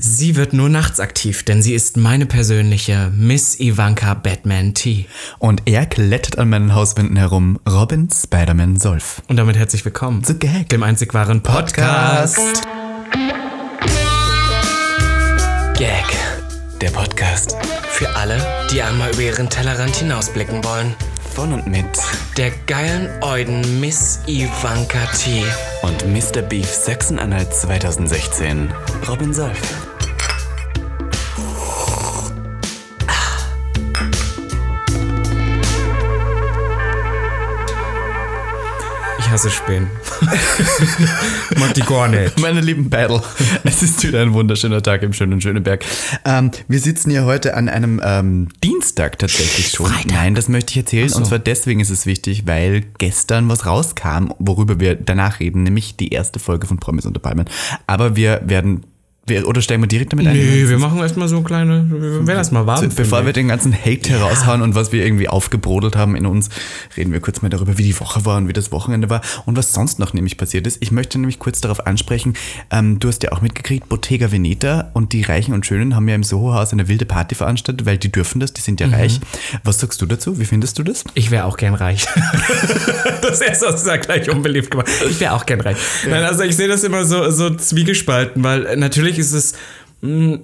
Sie wird nur nachts aktiv, denn sie ist meine persönliche Miss Ivanka Batman T. Und er klettert an meinen Hauswänden herum, Robin Spider-Man Solf. Und damit herzlich willkommen zu Gag, dem einzig wahren Podcast. Podcast. Gag, der Podcast. Für alle, die einmal über ihren Tellerrand hinausblicken wollen. Von und mit der geilen Euden Miss Ivanka T. Und Mr. Beef Sachsen-Anhalt 2016, Robin Solf. Ich hasse Spähen. Mag die gar nicht. Meine lieben Battle, es ist wieder ein wunderschöner Tag im schönen Schöneberg. Ähm, wir sitzen hier heute an einem ähm, Dienstag tatsächlich schon. Freitag. Nein, das möchte ich erzählen. So. Und zwar deswegen ist es wichtig, weil gestern was rauskam, worüber wir danach reden, nämlich die erste Folge von Promis unter Palmen. Aber wir werden oder steigen wir direkt damit ein? Nee, wir machen erstmal so kleine, wir werden erstmal warm. Bevor wir den ganzen Hate ja. heraushauen und was wir irgendwie aufgebrodelt haben in uns, reden wir kurz mal darüber, wie die Woche war und wie das Wochenende war und was sonst noch nämlich passiert ist. Ich möchte nämlich kurz darauf ansprechen, ähm, du hast ja auch mitgekriegt, Bottega Veneta und die Reichen und Schönen haben ja im Soho-Haus eine wilde Party veranstaltet, weil die dürfen das, die sind ja mhm. reich. Was sagst du dazu? Wie findest du das? Ich wäre auch gern reich. das erste hast du ja gleich unbeliebt gemacht. Ich wäre auch gern reich. Ja. Nein, also ich sehe das immer so, so zwiegespalten, weil natürlich ist es. Mm,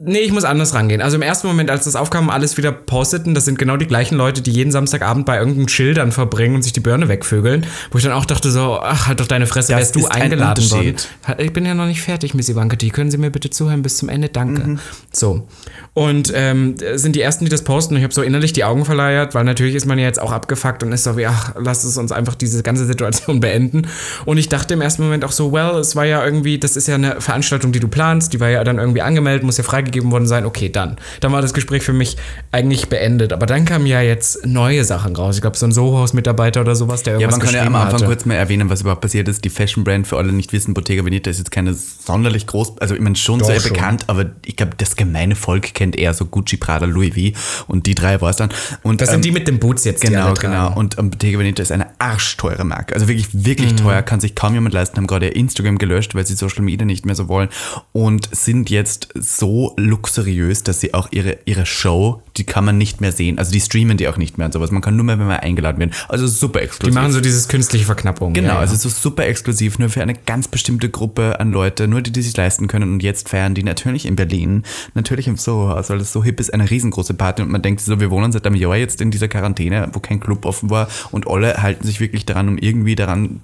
Nee, ich muss anders rangehen. Also im ersten Moment, als das aufkam, alles wieder posteten, das sind genau die gleichen Leute, die jeden Samstagabend bei irgendeinem Schildern verbringen und sich die Birne wegvögeln. Wo ich dann auch dachte so, ach, halt doch deine Fresse, wärst du eingeladen worden. Ich bin ja noch nicht fertig, Miss Ivanka, die können Sie mir bitte zuhören bis zum Ende, danke. Mhm. So. Und ähm, sind die Ersten, die das posten. Und ich habe so innerlich die Augen verleiert, weil natürlich ist man ja jetzt auch abgefuckt und ist so wie, ach, lass es uns einfach diese ganze Situation beenden. Und ich dachte im ersten Moment auch so, well, es war ja irgendwie, das ist ja eine Veranstaltung, die du planst, die war ja dann irgendwie angemeldet, muss ja freigegeben worden sein. Okay, dann. Dann war das Gespräch für mich eigentlich beendet. Aber dann kamen ja jetzt neue Sachen raus. Ich glaube, so ein Soho-Haus-Mitarbeiter oder sowas, der irgendwas Ja, man kann ja am Anfang hatte. kurz mal erwähnen, was überhaupt passiert ist. Die Fashion-Brand, für alle nicht wissen, Bottega Veneta ist jetzt keine sonderlich groß, also ich meine schon Doch, sehr schon. bekannt, aber ich glaube, das gemeine Volk kennt eher so Gucci, Prada, Louis V und die drei war es dann. Und, das ähm, sind die mit den Boots jetzt, Genau, genau. Und ähm, Bottega Veneta ist eine arschteure Marke. Also wirklich, wirklich mhm. teuer, kann sich kaum jemand leisten, haben gerade Instagram gelöscht, weil sie Social Media nicht mehr so wollen und sind jetzt so luxuriös, dass sie auch ihre, ihre Show, die kann man nicht mehr sehen. Also die streamen die auch nicht mehr und sowas. Man kann nur mehr, wenn man eingeladen wird. Also super exklusiv. Die machen so dieses künstliche Verknappung. Genau, ja, also so super exklusiv, nur für eine ganz bestimmte Gruppe an Leute, nur die, die sich leisten können. Und jetzt feiern die natürlich in Berlin, natürlich im Soho-Haus, weil das so hip ist, eine riesengroße Party. Und man denkt so, wir wohnen seit einem Jahr jetzt in dieser Quarantäne, wo kein Club offen war und alle halten sich wirklich daran, um irgendwie daran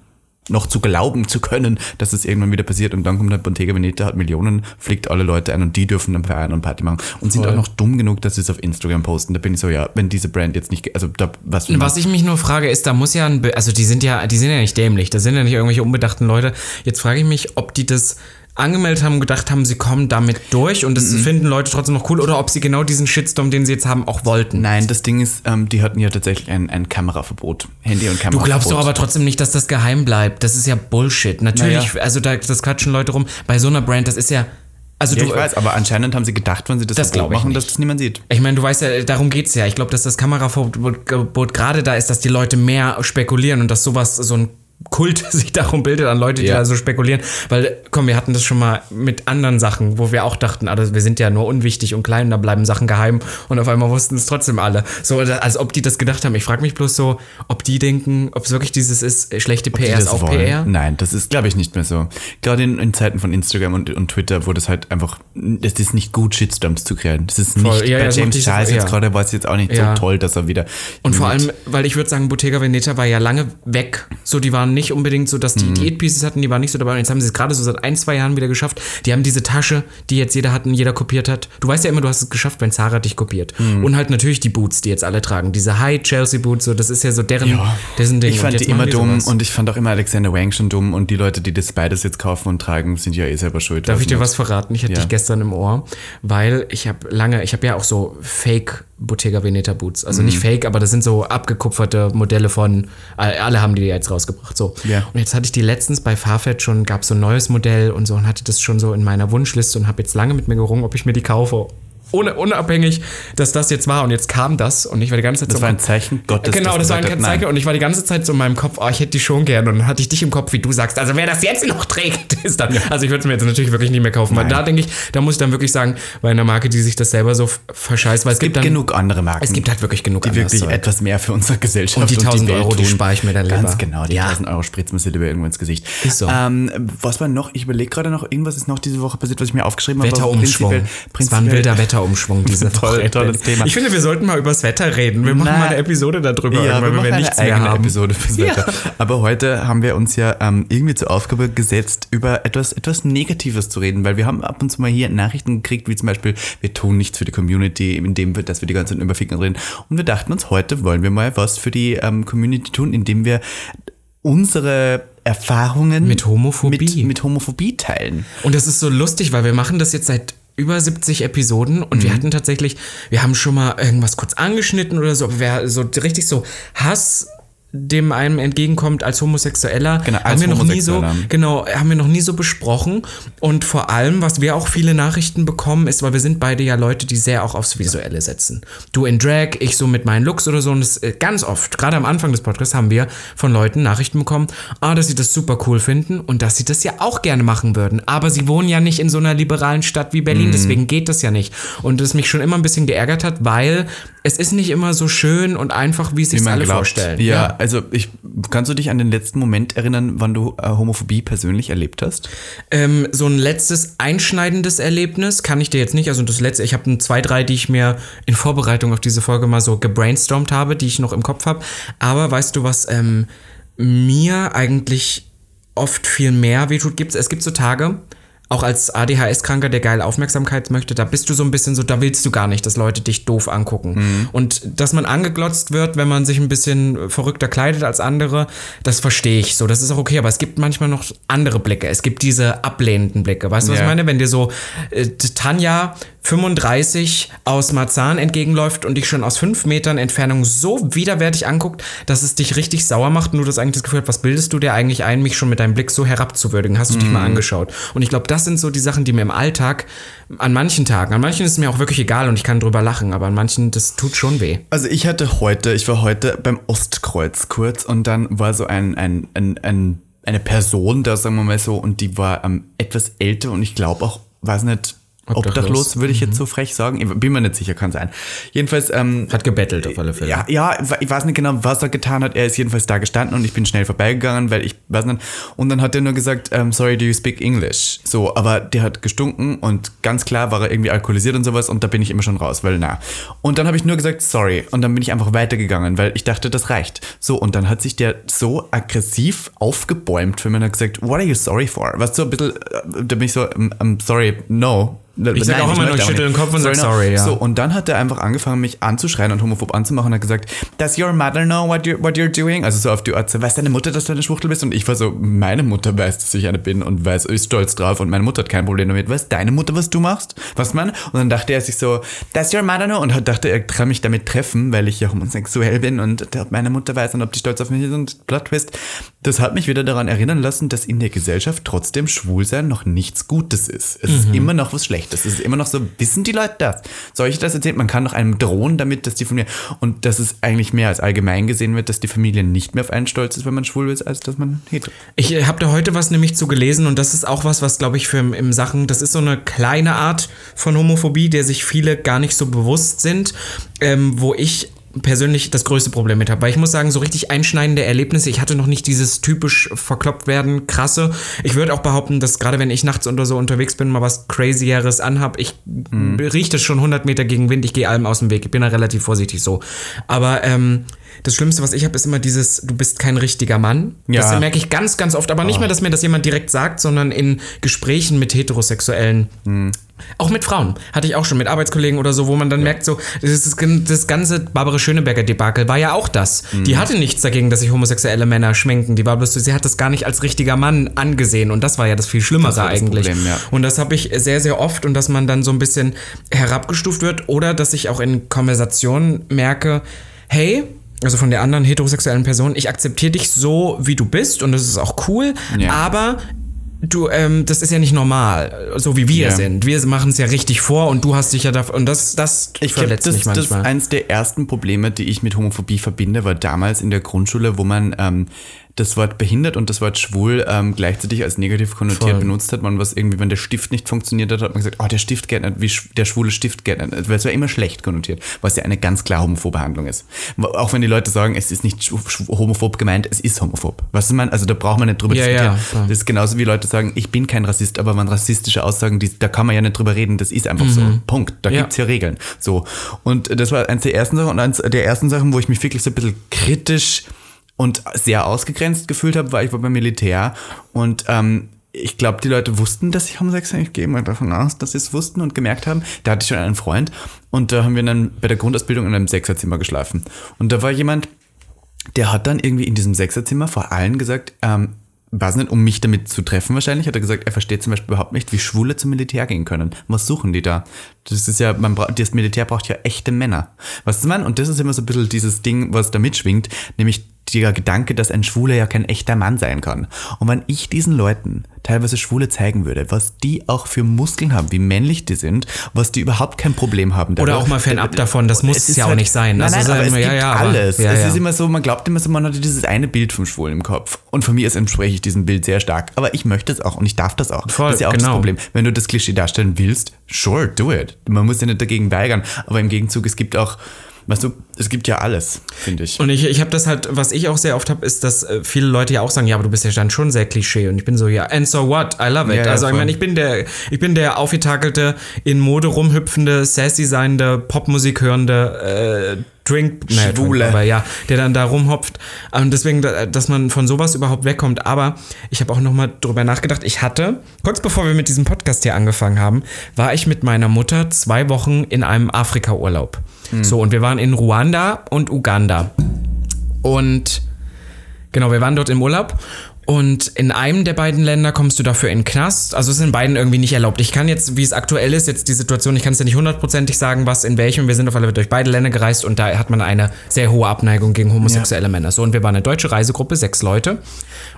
noch zu glauben zu können, dass es irgendwann wieder passiert. Und dann kommt der Bottega Veneta, hat Millionen, fliegt alle Leute ein und die dürfen dann feiern und Party machen. Und sind Voll. auch noch dumm genug, dass sie es auf Instagram posten. Da bin ich so, ja, wenn diese Brand jetzt nicht, also da, was. Was ich mich nur frage, ist, da muss ja ein, also die sind ja, die sind ja nicht dämlich, da sind ja nicht irgendwelche unbedachten Leute. Jetzt frage ich mich, ob die das angemeldet haben, gedacht haben, sie kommen damit durch und das mhm. finden Leute trotzdem noch cool oder ob sie genau diesen Shitstorm, den sie jetzt haben, auch wollten. Nein, das Ding ist, ähm, die hatten ja tatsächlich ein, ein Kameraverbot, Handy und Kameraverbot. Du glaubst doch aber trotzdem nicht, dass das geheim bleibt. Das ist ja Bullshit. Natürlich, naja. also da, das quatschen Leute rum. Bei so einer Brand, das ist ja also ja, du, ich weiß, aber anscheinend haben sie gedacht, wenn sie das, das Verbot machen, dass das niemand sieht. Ich meine, du weißt ja, darum geht es ja. Ich glaube, dass das Kameraverbot gerade da ist, dass die Leute mehr spekulieren und dass sowas so ein Kult sich darum bildet an Leute, die ja. da so spekulieren. Weil, komm, wir hatten das schon mal mit anderen Sachen, wo wir auch dachten, also wir sind ja nur unwichtig und klein, da bleiben Sachen geheim und auf einmal wussten es trotzdem alle. So, als ob die das gedacht haben. Ich frage mich bloß so, ob die denken, ob es wirklich dieses ist, schlechte ob PR ist auch wollen. PR? Nein, das ist, glaube ich, nicht mehr so. Gerade in, in, Zeiten von Instagram und, und Twitter, wo das halt einfach, es ist nicht gut, Shitstorms zu kreieren. Das ist nicht, ja, bei ja, James Charles jetzt gerade war es jetzt auch nicht so toll, dass er wieder. Und vor allem, weil ich würde sagen, Bottega Veneta war ja lange weg. So, die waren nicht unbedingt so, dass die mhm. Diät-Pieces hatten, die waren nicht so dabei. Und jetzt haben sie es gerade so seit ein, zwei Jahren wieder geschafft. Die haben diese Tasche, die jetzt jeder hat und jeder kopiert hat. Du weißt ja immer, du hast es geschafft, wenn Zara dich kopiert. Mhm. Und halt natürlich die Boots, die jetzt alle tragen. Diese High Chelsea Boots, so, das ist ja so deren, ja. dessen Ding. Ich fand die immer die dumm sowas. und ich fand auch immer Alexander Wang schon dumm. Und die Leute, die das beides jetzt kaufen und tragen, sind ja eh selber schuld. Darf ich dir was verraten? Ich hatte ja. dich gestern im Ohr, weil ich habe lange, ich habe ja auch so Fake Bottega Veneta Boots. Also mhm. nicht fake, aber das sind so abgekupferte Modelle von, alle haben die jetzt rausgebracht. So. Ja. Und jetzt hatte ich die letztens bei Farfetch schon, gab so ein neues Modell und so und hatte das schon so in meiner Wunschliste und habe jetzt lange mit mir gerungen, ob ich mir die kaufe ohne, unabhängig, dass das jetzt war und jetzt kam das und ich war die ganze Zeit Das so war ein Zeichen Gottes. Genau, das war ein Zeichen nein. und ich war die ganze Zeit so in meinem Kopf, oh, ich hätte die schon gern und dann hatte ich dich im Kopf, wie du sagst, also wer das jetzt noch trägt, ist dann, also ich würde es mir jetzt natürlich wirklich nicht mehr kaufen, weil Nein. da denke ich, da muss ich dann wirklich sagen, bei einer Marke, die sich das selber so verscheißt, weil es, Es gibt dann, genug andere Marken. es gibt halt wirklich genug die wirklich Zeug. etwas mehr für unsere Gesellschaft Und die 1000 Welt Euro, die tun. spare ich mir dann Ganz lieber. genau, die Ja. 1000 Euro spritzen wir sie lieber irgendwo ins Gesicht. Ist so. Ähm, was war noch? Ich überlege gerade noch, irgendwas ist noch diese Woche passiert, was ich mir aufgeschrieben habe. Wetterumschwung. prinzipiell- Es war ein wilder Wetterumschwung, diese Toll- Woche. tolles Thema. Ich finde, wir sollten mal über das Wetter reden. Wir machen Na, mal eine Episode darüber, Ja, wir wenn machen wir eine nichts mehr haben. Episode fürs Wetter. Aber heute haben wir uns ja ähm, irgendwie zur Aufgabe gesetzt, über etwas, etwas Negatives zu reden, weil wir haben ab und zu mal hier Nachrichten gekriegt, wie zum Beispiel, wir tun nichts für die Community, indem wir, dass wir die ganze Zeit über Ficken reden. Und wir dachten uns, heute wollen wir mal was für die ähm, Community tun, indem wir unsere Erfahrungen Mit Homophobie. mit, mit Homophobie teilen. Und das ist so lustig, weil wir machen das jetzt seit über 70 Episoden und Mhm. wir hatten tatsächlich, wir haben schon mal irgendwas kurz angeschnitten oder so, aber wer so richtig so Hass dem einem entgegenkommt als Homosexueller, Genau, als haben wir noch nie so, genau, haben wir noch nie so besprochen. Und vor allem, was wir auch viele Nachrichten bekommen, ist, weil wir sind beide ja Leute, die sehr auch aufs Visuelle setzen. Du in Drag, ich so mit meinen Looks oder so. Und das, äh, ganz oft, gerade am Anfang des Podcasts, haben wir von Leuten Nachrichten bekommen, ah, dass sie das super cool finden und dass sie das ja auch gerne machen würden. Aber sie wohnen ja nicht in so einer liberalen Stadt wie Mhm. Berlin, deswegen geht das ja nicht. Und das mich schon immer ein bisschen geärgert hat, weil es ist nicht immer so schön und einfach, wie es sich alle glaubt. vorstellen. Ja, also ich, kannst du dich an den letzten Moment erinnern, wann du äh, Homophobie persönlich erlebt hast? Ähm, so ein letztes einschneidendes Erlebnis kann ich dir jetzt nicht. Also das letzte, ich habe zwei, drei, die ich mir in Vorbereitung auf diese Folge mal so gebrainstormt habe, die ich noch im Kopf habe. Aber weißt du, was ähm, mir eigentlich oft viel mehr wehtut? Gibt's, es gibt so Tage, auch als ADHS-Kranker, der geil Aufmerksamkeit möchte, da bist du so ein bisschen so, da willst du gar nicht, dass Leute dich doof angucken. Und dass man angeglotzt wird, wenn man sich ein bisschen verrückter kleidet als andere, das verstehe ich so. Das ist auch okay, aber es gibt manchmal noch andere Blicke. Es gibt diese ablehnenden Blicke. Weißt du, was Ja. ich meine? Wenn dir so äh, Tanja 35 aus Marzahn entgegenläuft und dich schon aus fünf Metern Entfernung so widerwärtig anguckt, dass es dich richtig sauer macht und du das eigentlich das Gefühl hast, was bildest du dir eigentlich ein, mich schon mit deinem Blick so herabzuwürdigen? Hast du dich mal Mhm. angeschaut? Und ich glaube, das sind so die Sachen, die mir im Alltag, an manchen Tagen, an manchen ist es mir auch wirklich egal und ich kann drüber lachen, aber an manchen, das tut schon weh. Also ich hatte heute, ich war heute beim Ostkreuz kurz und dann war so ein, ein, ein, ein eine Person da, sagen wir mal so, und die war ähm, etwas älter und ich glaube auch, weiß nicht, Obdachlos. obdachlos, würde ich jetzt so frech sagen. Bin mir nicht sicher, kann sein. Jedenfalls, ähm, Hat gebettelt auf alle Fälle. ja, ja, ich weiß nicht genau, was er getan hat. Er ist jedenfalls da gestanden und ich bin schnell vorbeigegangen, weil ich weiß nicht. Und dann hat er nur gesagt, ähm, sorry, do you speak English? So, aber der hat gestunken und ganz klar war er irgendwie alkoholisiert und sowas und da bin ich immer schon raus, weil na. Und dann habe ich nur gesagt, sorry. Und dann bin ich einfach weitergegangen, weil ich dachte, das reicht. So, und dann hat sich der so aggressiv aufgebäumt für mich und hat gesagt, what are you sorry for? Was so ein bisschen, äh, da bin ich so, I'm, I'm sorry, no. Ich sag auch immer nur, ich schüttel den Kopf und sag no. sorry, ja. So, und dann hat er einfach angefangen, mich anzuschreien und homophob anzumachen und hat gesagt, does your mother know what, you, what you're doing? Also so auf die Art, so, weiß deine Mutter, dass du eine Schwuchtel bist? Und ich war so, meine Mutter weiß, dass ich eine bin und weiß, ist stolz drauf und meine Mutter hat kein Problem damit. Weiß deine Mutter, was du machst? Was man? Und dann dachte er sich so, does your mother know? Und hat, dachte, er kann mich damit treffen, weil ich ja homosexuell bin und ob meine Mutter weiß und ob die stolz auf mich ist und Plot Twist. Das hat mich wieder daran erinnern lassen, dass in der Gesellschaft trotzdem Schwulsein noch nichts Gutes ist. Es ist immer noch was Schlechtes. Es ist immer noch so, wissen die Leute das? Soll ich das erzählen? Man kann doch einem drohen damit, dass die Familie, und dass es eigentlich mehr als allgemein gesehen wird, dass die Familie nicht mehr auf einen stolz ist, wenn man schwul ist, als dass man hetero. Ich habe da heute was nämlich zu gelesen und das ist auch was, was glaube ich für im, im Sachen, das ist so eine kleine Art von Homophobie, der sich viele gar nicht so bewusst sind, ähm, wo ich persönlich das größte Problem mit habe. Weil ich muss sagen, so richtig einschneidende Erlebnisse, ich hatte noch nicht dieses typisch verkloppt werden, krasse. Ich würde auch behaupten, dass gerade wenn ich nachts oder so unterwegs bin, mal was Crazieres anhab, ich Mhm. rieche das schon 100 Meter gegen Wind, ich gehe allem aus dem Weg. Ich bin da relativ vorsichtig so. Aber ähm, das Schlimmste, was ich habe, ist immer dieses, du bist kein richtiger Mann. Ja. Das merke ich ganz, ganz oft. Aber nicht mehr, dass mir das jemand direkt sagt, sondern in Gesprächen mit Heterosexuellen. Auch mit Frauen. Hatte ich auch schon mit Arbeitskollegen oder so, wo man dann merkt, so, das, das ganze Barbara Schöneberger-Debakel war ja auch das. Die hatte nichts dagegen, dass sich homosexuelle Männer schminken. Die war bloß, sie hat das gar nicht als richtiger Mann angesehen. Und das war ja das viel Schlimmere Das das eigentlich. Problem, ja. Und das habe ich sehr, sehr oft und dass man dann so ein bisschen herabgestuft wird oder dass ich auch in Konversationen merke, hey, also von der anderen heterosexuellen Person, ich akzeptiere dich so, wie du bist und das ist auch cool, Ja. aber du, ähm, das ist ja nicht normal, so wie wir Ja. sind. Wir machen es ja richtig vor und du hast dich ja dafür, und das, das Ich verletzt das, mich das manchmal. eins der ersten Probleme, die ich mit Homophobie verbinde, war damals in der Grundschule, wo man ähm, das Wort behindert und das Wort schwul ähm, gleichzeitig als negativ konnotiert Voll. benutzt hat. Man was irgendwie, wenn der Stift nicht funktioniert hat, hat man gesagt, oh, der Stift geht nicht, wie sch- der schwule Stift geht nicht. Weil es war immer schlecht konnotiert, was ja eine ganz klar homophobe Handlung ist. Auch wenn die Leute sagen, es ist nicht homophob gemeint, es ist homophob. Was man, also da braucht man nicht drüber Ja, diskutieren. ja, das ist genauso wie Leute sagen, ich bin kein Rassist, aber man rassistische Aussagen, die, da kann man ja nicht drüber reden, das ist einfach so. Punkt. Da Ja. gibt's ja Regeln. So. Und das war eins der ersten Sachen und eins der ersten Sachen, wo ich mich wirklich so ein bisschen kritisch und sehr ausgegrenzt gefühlt habe, war ich war beim Militär und ähm, ich glaube, die Leute wussten, dass ich homosexuell Ich gehe mal davon aus, dass sie es wussten und gemerkt haben. Da hatte ich schon einen Freund und da haben wir dann bei der Grundausbildung in einem Sechserzimmer geschlafen. Und da war jemand, der hat dann irgendwie in diesem Sechserzimmer vor allen gesagt, ähm, weiß nicht, um mich damit zu treffen wahrscheinlich, hat er gesagt, er versteht zum Beispiel überhaupt nicht, wie Schwule zum Militär gehen können. Was suchen die da? Das ist ja, man braucht, das Militär braucht ja echte Männer. Was ist man? Und das ist immer so ein bisschen dieses Ding, was da mitschwingt, nämlich der Gedanke, dass ein Schwuler ja kein echter Mann sein kann. Und wenn ich diesen Leuten teilweise Schwule zeigen würde, was die auch für Muskeln haben, wie männlich die sind, was die überhaupt kein Problem haben. Oder auch mal fernab davon, das muss Es es ist ja auch halt- nicht sein. Nein, Also nein, aber es ja, ja, alles. ja, es ja. ist immer so, man glaubt immer so, man hat dieses eine Bild vom Schwulen im Kopf. Und von mir aus entspreche ich diesem Bild sehr stark. Aber ich möchte es auch und ich darf das auch. Voll, das ist ja auch das genau. Problem. Wenn du das Klischee darstellen willst, sure, do it. Man muss ja nicht dagegen weigern. Aber im Gegenzug, es gibt auch, weißt du, es gibt ja alles, finde ich. Und ich, ich habe das halt, was ich auch sehr oft habe, ist, dass äh, viele Leute ja auch sagen, ja, aber du bist ja dann schon sehr Klischee. Und ich bin so, ja, and so what? I love it. Ja, ja, also ich voll. meine, ich bin der, ich bin der aufgetakelte, in Mode rumhüpfende, sassy seiende, Popmusik hörende, äh, Drink, naja, Schwule. Drink, aber ja, der dann da rumhopft. Und deswegen, da- dass man von sowas überhaupt wegkommt. Aber ich habe auch nochmal drüber nachgedacht. Ich hatte, kurz bevor wir mit diesem Podcast hier angefangen haben, war ich mit meiner Mutter zwei Wochen in einem Afrika-Urlaub. So, und wir waren in Ruanda und Uganda. Und genau, wir waren dort im Urlaub. Und in einem der beiden Länder kommst du dafür in den Knast. Also es ist in beiden irgendwie nicht erlaubt. Ich kann jetzt, wie es aktuell ist, jetzt die Situation, ich kann es ja nicht hundertprozentig sagen, was in welchem. Wir sind auf alle Fälle durch beide Länder gereist und da hat man eine sehr hohe Abneigung gegen homosexuelle Männer. So, und wir waren eine deutsche Reisegruppe, sechs Leute.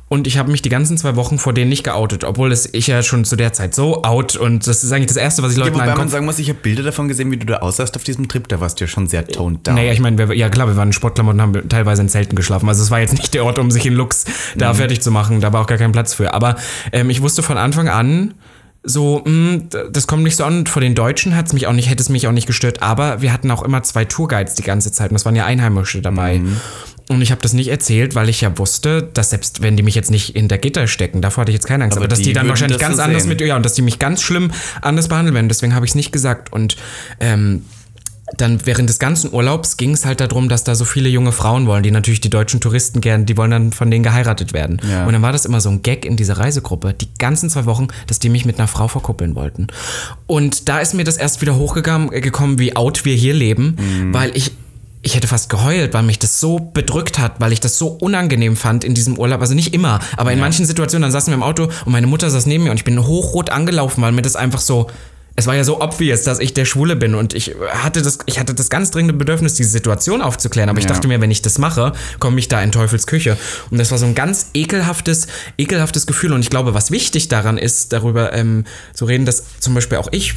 Und ich habe mich die ganzen zwei Wochen vor denen nicht geoutet, obwohl es ich ja schon zu der Zeit so out und das ist eigentlich das Erste, was ich Ja, Leuten wobei an den man sagen muss, ich habe Bilder davon gesehen, wie du da aussahst auf diesem Trip. Da warst du ja schon sehr toned down. Naja, ich meine, ja klar, wir waren in Sportklamotten, haben teilweise in Zelten geschlafen. Also es war jetzt nicht der Ort, um sich in Lux da fertig zu machen. Da war auch gar kein Platz für. Aber ähm, ich wusste von Anfang an, so, mh, d- das kommt nicht so an. Und vor den Deutschen hat's mich auch nicht, hätte es mich auch nicht gestört. Aber wir hatten auch immer zwei Tourguides die ganze Zeit. Und das waren ja Einheimische dabei. Und ich habe das nicht erzählt, weil ich ja wusste, dass selbst wenn die mich jetzt nicht in der Gitter stecken, davor hatte ich jetzt keine Angst, Aber aber, dass die die dann wahrscheinlich ganz so anders sehen. mit, ja, und dass die mich ganz schlimm anders behandeln werden. Deswegen habe ich es nicht gesagt. Und ähm, dann während des ganzen Urlaubs ging es halt darum, dass da so viele junge Frauen wollen, die natürlich die deutschen Touristen gern, die wollen dann von denen geheiratet werden. Ja. Und dann war das immer so ein Gag in dieser Reisegruppe, die ganzen zwei Wochen, dass die mich mit einer Frau verkuppeln wollten. Und da ist mir das erst wieder hochgekommen, äh, gekommen, wie out wir hier leben, weil ich ich hätte fast geheult, weil mich das so bedrückt hat, weil ich das so unangenehm fand in diesem Urlaub. Also nicht immer, aber in manchen Situationen, dann saßen wir im Auto und meine Mutter saß neben mir und ich bin hochrot angelaufen, weil mir das einfach so, es war ja so obvious, dass ich der Schwule bin und ich hatte das, ich hatte das ganz dringende Bedürfnis, diese Situation aufzuklären. Aber ich Ja. dachte mir, wenn ich das mache, komme ich da in Teufels Küche. Und das war so ein ganz ekelhaftes, ekelhaftes Gefühl. Und ich glaube, was wichtig daran ist, darüber ähm, zu reden, dass zum Beispiel auch ich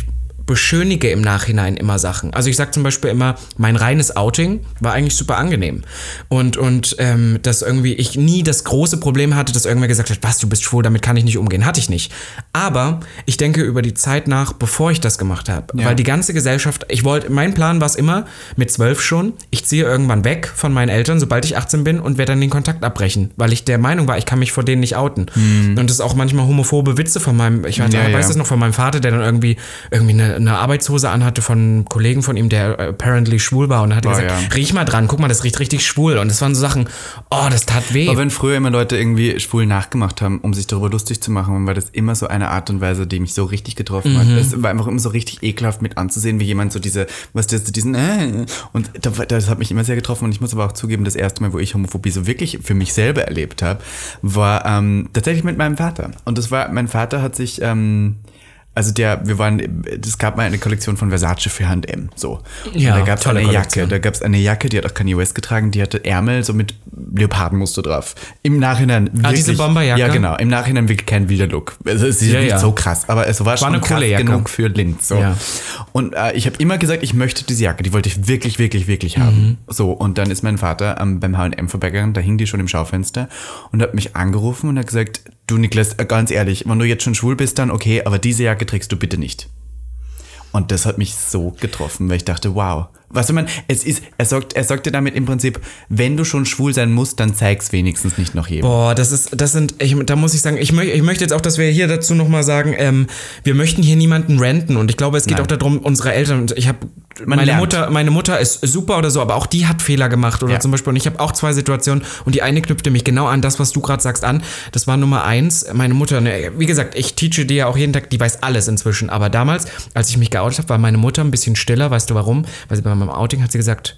beschönige im Nachhinein immer Sachen. Also ich sage zum Beispiel immer, mein reines Outing war eigentlich super angenehm. Und, und ähm, dass irgendwie ich nie das große Problem hatte, dass irgendwer gesagt hat, was, du bist schwul, damit kann ich nicht umgehen. Hatte ich nicht. Aber ich denke über die Zeit nach, bevor ich das gemacht habe. Ja. Weil die ganze Gesellschaft, ich wollte, mein Plan war es immer, mit zwölf schon, ich ziehe irgendwann weg von meinen Eltern, sobald ich 18 bin und werde dann den Kontakt abbrechen. Weil ich der Meinung war, ich kann mich vor denen nicht outen. Und das ist auch manchmal homophobe Witze von meinem, ich weiß, Ja, weiß ja. das noch von meinem Vater, der dann irgendwie, irgendwie eine, eine Arbeitshose anhatte von einem Kollegen von ihm, der apparently schwul war und hat Boah, gesagt, ja. riech mal dran, guck mal, das riecht richtig schwul. Und das waren so Sachen, oh, das tat weh. Aber wenn früher immer Leute irgendwie schwul nachgemacht haben, um sich darüber lustig zu machen, dann war das immer so eine Art und Weise, die mich so richtig getroffen hat. Es war einfach immer so richtig ekelhaft mit anzusehen, wie jemand so diese, was das, diesen, äh, und da- das hat mich immer sehr getroffen und ich muss aber auch zugeben, das erste Mal, wo ich Homophobie so wirklich für mich selber erlebt habe, war ähm, tatsächlich mit meinem Vater. Und das war, mein Vater hat sich, ähm, Also der, wir waren, es gab mal eine Kollektion von Versace für H&M, so. Ja, und da gab es eine Kollektion. Jacke, da gab es eine Jacke, die hat auch Kanye West getragen, die hatte Ärmel so mit Leopardenmuster drauf. Im Nachhinein wirklich, Ah, diese Bomberjacke? Ja, genau. Im Nachhinein wirklich kein wilder Look. Also es ist Ja, nicht ja. so krass, aber es war, schon eine krass Jacke. genug für Linz. So. Ja. Und äh, ich habe immer gesagt, ich möchte diese Jacke, die wollte ich wirklich, wirklich, wirklich haben. Mhm. So, und dann ist mein Vater ähm, beim H&M vorbeigegangen, da hing die schon im Schaufenster und hat mich angerufen und hat gesagt, du Niklas, äh, ganz ehrlich, wenn du jetzt schon schwul bist, dann okay, aber diese Jacke trägst du bitte nicht. Und das hat mich so getroffen, weil ich dachte, wow. Was ich meine, es ist, er sagt, er sagte damit im Prinzip, wenn du schon schwul sein musst, dann zeig's wenigstens nicht noch jedem. Boah, das ist, das sind, ich, da muss ich sagen, ich, möch, ich möchte jetzt auch, dass wir hier dazu nochmal sagen, ähm, wir möchten hier niemanden renten und ich glaube, es geht Nein. auch darum, unsere Eltern, ich habe, Man meine lernt. Mutter, meine Mutter ist super oder so, aber auch die hat Fehler gemacht oder Ja. zum Beispiel, und ich habe auch zwei Situationen und die eine knüpfte mich genau an das, was du gerade sagst, an. Das war Nummer eins, meine Mutter, ne, wie gesagt, ich teache dir ja auch jeden Tag, die weiß alles inzwischen, aber damals, als ich mich geoutet habe, war meine Mutter ein bisschen stiller, weißt du warum? Weil sie bei meinem Outing hat sie gesagt,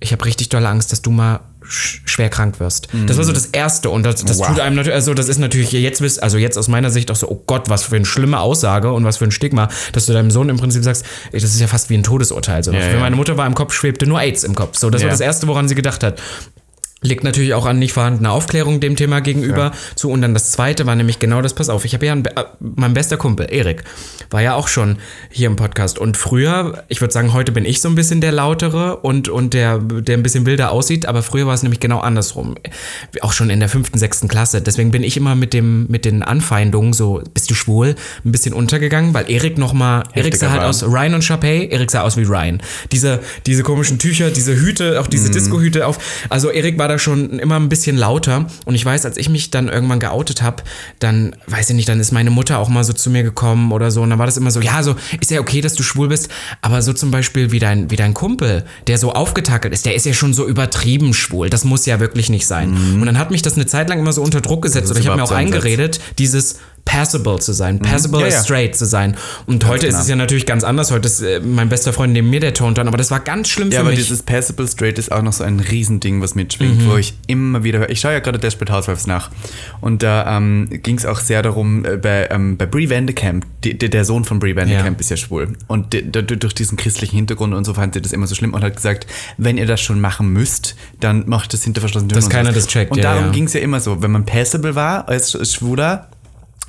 ich habe richtig dolle Angst, dass du mal sch schwer krank wirst. Das war so das Erste und das, das Wow. tut einem natürlich, also das ist natürlich jetzt, also jetzt aus meiner Sicht auch so, oh Gott, was für eine schlimme Aussage und was für ein Stigma, dass du deinem Sohn im Prinzip sagst, ey, das ist ja fast wie ein Todesurteil. So. für ja. meine Mutter war im Kopf, schwebte nur AIDS im Kopf. So, das war Ja. das Erste, woran sie gedacht hat. Liegt natürlich auch an nicht vorhandener Aufklärung dem Thema gegenüber zu. Und dann das zweite war nämlich genau das, pass auf, ich habe ja einen, äh, mein bester Kumpel, Erik, war ja auch schon hier im Podcast. Und früher, ich würde sagen, heute bin ich so ein bisschen der Lautere und, und der, der ein bisschen wilder aussieht, aber früher war es nämlich genau andersrum. Auch schon in der fünften, sechsten Klasse. Deswegen bin ich immer mit, dem, mit den Anfeindungen, so, bist du schwul, ein bisschen untergegangen, weil Erik nochmal, Erik sah halt aus Ryan und Chapey, Erik sah aus wie Ryan. Diese, diese komischen Tücher, diese Hüte, auch Mhm. diese Disco-Hüte auf. Also Erik war da schon immer ein bisschen lauter. Und ich weiß, als ich mich dann irgendwann geoutet habe, dann, weiß ich nicht, dann ist meine Mutter auch mal so zu mir gekommen oder so. Und dann war das immer so, ja, so, ist ja okay, dass du schwul bist. Aber so zum Beispiel wie dein, wie dein Kumpel, der so aufgetackelt ist, der ist ja schon so übertrieben schwul. Das muss ja wirklich nicht sein. Und dann hat mich das eine Zeit lang immer so unter Druck gesetzt. Oder ich habe mir auch eingeredet, dieses passable zu sein, passable Ja, ja. straight zu sein. Und heute ist genau. es ja natürlich ganz anders. Heute ist äh, mein bester Freund neben mir der Tonton, aber das war ganz schlimm Ja, für aber mich. dieses Passable Straight ist auch noch so ein Riesending, was mitschwingt, Mhm. wo ich immer wieder höre. Ich schaue ja gerade Desperate Housewives nach. Und da ähm, ging es auch sehr darum, äh, bei, ähm, bei Brie Vandekamp, die, der Sohn von Brie Vandekamp Ja. ist ja schwul. Und die, die, durch diesen christlichen Hintergrund und so fand sie das immer so schlimm und hat gesagt, wenn ihr das schon machen müsst, dann macht das hinter verschlossenen Türen. Dass keiner das checkt, Und ja, darum ja. ging es ja immer so, wenn man passable war als Schwuler,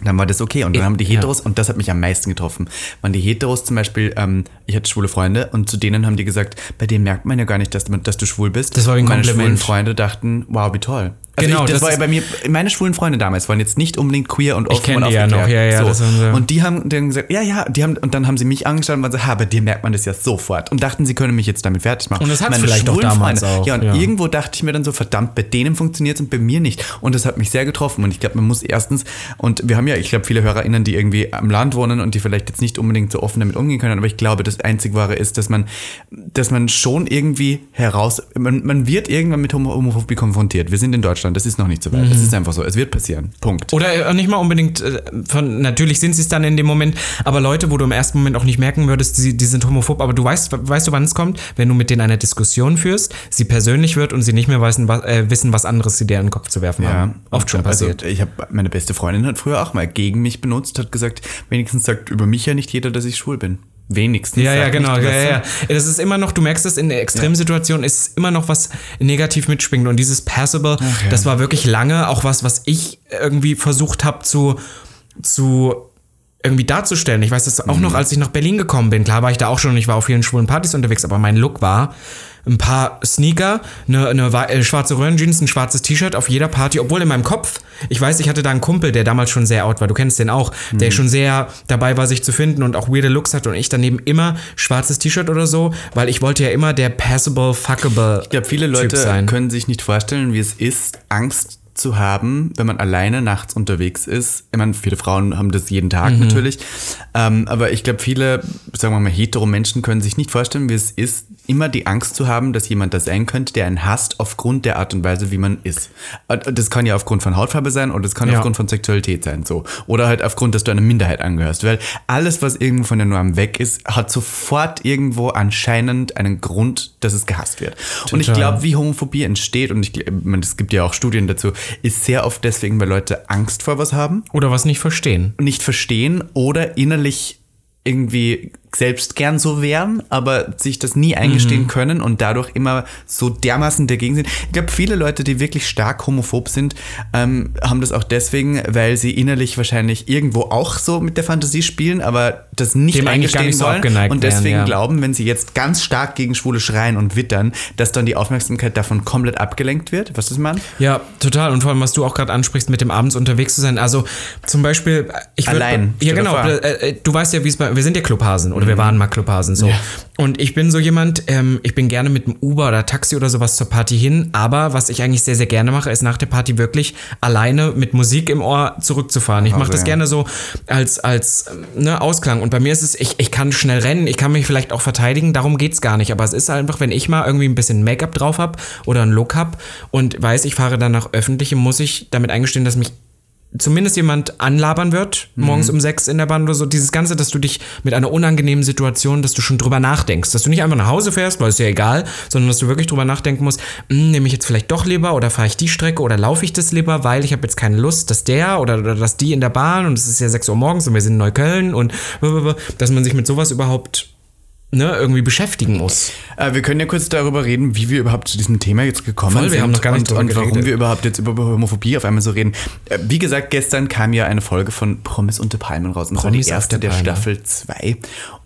dann war das okay. Und dann Ja, haben die ja. Heteros, und das hat mich am meisten getroffen, waren die Heteros zum Beispiel, ähm, ich hatte schwule Freunde und zu denen haben die gesagt, bei denen merkt man ja gar nicht, dass, du- dass du schwul bist. Das war ein und meine Kompliment. schwulen Freunde dachten, wow, wie toll. Also Genau, ich, das, das war ja bei mir, meine schwulen Freunde damals waren jetzt nicht unbedingt queer und offen kenn und die ja aufgeklärt. noch, ja, ja, haben sie- Und die haben dann gesagt, ja, ja, die haben, und dann haben sie mich angeschaut und waren so, ha, bei dir merkt man das ja sofort. Und dachten, sie können mich jetzt damit fertig machen. Und das Meine vielleicht auch damals Freunde, auch, Ja, und ja. irgendwo dachte ich mir dann so, verdammt, bei denen funktioniert es und bei mir nicht. Und das hat mich sehr getroffen. Und ich glaube, man muss erstens, und wir haben ja, ich glaube, viele HörerInnen, die irgendwie am Land wohnen und die vielleicht jetzt nicht unbedingt so offen damit umgehen können, aber ich glaube, das einzig Wahre ist, dass man, dass man schon irgendwie heraus, man, man wird irgendwann mit Homo- Homophobie konfrontiert. Wir sind in Deutschland, das ist noch nicht so weit. Mhm. Das ist einfach so. Es wird passieren. Punkt. Oder äh, nicht mal unbedingt äh, von, natürlich sind sie es dann in dem Moment, aber Leute, wo du im ersten Moment auch nicht merken würdest, die, die sind homophob, aber du weißt, weißt du, wann es kommt? Wenn du mit denen eine Diskussion führst, sie persönlich wird und sie nicht mehr wissen, was, äh, wissen, was anderes sie dir in den Kopf zu werfen haben. Oft schon passiert. Also ich habe meine beste Freundin hat früher auch mal gegen mich benutzt, hat gesagt, wenigstens sagt über mich ja nicht jeder, dass ich schwul bin. Wenigstens. Ja, ja, genau. Ja, du? ja, ja. Das ist immer noch, du merkst es in der Extremsituation, ist immer noch was negativ mitschwingt. Und dieses Passable, das war wirklich lange auch was, was ich irgendwie versucht habe zu, zu irgendwie darzustellen. Ich weiß das auch noch, als ich nach Berlin gekommen bin. Klar war ich da auch schon und ich war auf vielen schwulen Partys unterwegs, aber mein Look war ein paar Sneaker, eine, eine wei- äh, schwarze Röhrenjeans, ein schwarzes T-Shirt auf jeder Party, obwohl in meinem Kopf, ich weiß, ich hatte da einen Kumpel, der damals schon sehr out war, du kennst den auch, der schon sehr dabei war, sich zu finden und auch weirde Looks hatte und ich daneben immer schwarzes T-Shirt oder so, weil ich wollte ja immer der passable, fuckable Ich glaube, viele Leute können sich nicht vorstellen, wie es ist, Angst zu haben, wenn man alleine nachts unterwegs ist. Ich meine, viele Frauen haben das jeden Tag Mhm. natürlich. Ähm, aber ich glaube, viele, sagen wir mal, hetero Menschen können sich nicht vorstellen, wie es ist, immer die Angst zu haben, dass jemand da sein könnte, der einen hasst aufgrund der Art und Weise, wie man ist. Das kann ja aufgrund von Hautfarbe sein oder das kann Ja. aufgrund von Sexualität sein, so. Oder halt aufgrund, dass du einer Minderheit angehörst. Weil alles, was irgendwo von der Norm weg ist, hat sofort irgendwo anscheinend einen Grund, dass es gehasst wird. Und ich Total. glaube, wie Homophobie entsteht, und ich, ich meine, es gibt ja auch Studien dazu, ist sehr oft deswegen, weil Leute Angst vor was haben Oder was nicht verstehen. nicht verstehen oder innerlich irgendwie selbst gern so wären, aber sich das nie eingestehen Mhm. können und dadurch immer so dermaßen dagegen sind. Ich glaube, viele Leute, die wirklich stark homophob sind, ähm, haben das auch deswegen, weil sie innerlich wahrscheinlich irgendwo auch so mit der Fantasie spielen, aber das nicht Dem eingestehen nicht so wollen abgeneigt und deswegen wären, ja. glauben, wenn sie jetzt ganz stark gegen Schwule schreien und wittern, dass dann die Aufmerksamkeit davon komplett abgelenkt wird. Was ist man? Ja, total. Und vor allem, was du auch gerade ansprichst, mit dem abends unterwegs zu sein. Also zum Beispiel, ich würd- Allein, Ja, genau. vor. Äh, äh, Du weißt ja, wie es bei. Wir sind ja Clubhasen oder wir waren mal Clubhasen so. Und ich bin so jemand, ähm, ich bin gerne mit dem Uber oder Taxi oder sowas zur Party hin. Aber was ich eigentlich sehr, sehr gerne mache, ist nach der Party wirklich alleine mit Musik im Ohr zurückzufahren. Ich mache Also, das ja. gerne so als, als ne, Ausklang. Und bei mir ist es, ich, ich kann schnell rennen, ich kann mich vielleicht auch verteidigen, darum geht's gar nicht. Aber es ist einfach, wenn ich mal irgendwie ein bisschen Make-up drauf habe oder einen Look habe und weiß, ich fahre dann nach Öffentlichem, muss ich damit eingestehen, dass mich zumindest jemand anlabern wird, morgens um sechs in der Bahn oder so. Dieses Ganze, dass du dich mit einer unangenehmen Situation, dass du schon drüber nachdenkst. Dass du nicht einfach nach Hause fährst, weil es ja egal, sondern dass du wirklich drüber nachdenken musst, hm, nehme ich jetzt vielleicht doch lieber oder fahre ich die Strecke oder laufe ich das lieber, weil ich habe jetzt keine Lust, dass der oder, oder dass die in der Bahn und es ist ja 6 Uhr morgens und wir sind in Neukölln und dass man sich mit sowas überhaupt ne, irgendwie beschäftigen muss. Äh, wir können ja kurz darüber reden, wie wir überhaupt zu diesem Thema jetzt gekommen Voll, wir sind haben noch gar nicht und, und warum wir überhaupt jetzt über Homophobie auf einmal so reden. Äh, wie gesagt, gestern kam ja eine Folge von Promis unter Palmen raus. Und das war die Promis erste der. Staffel 2.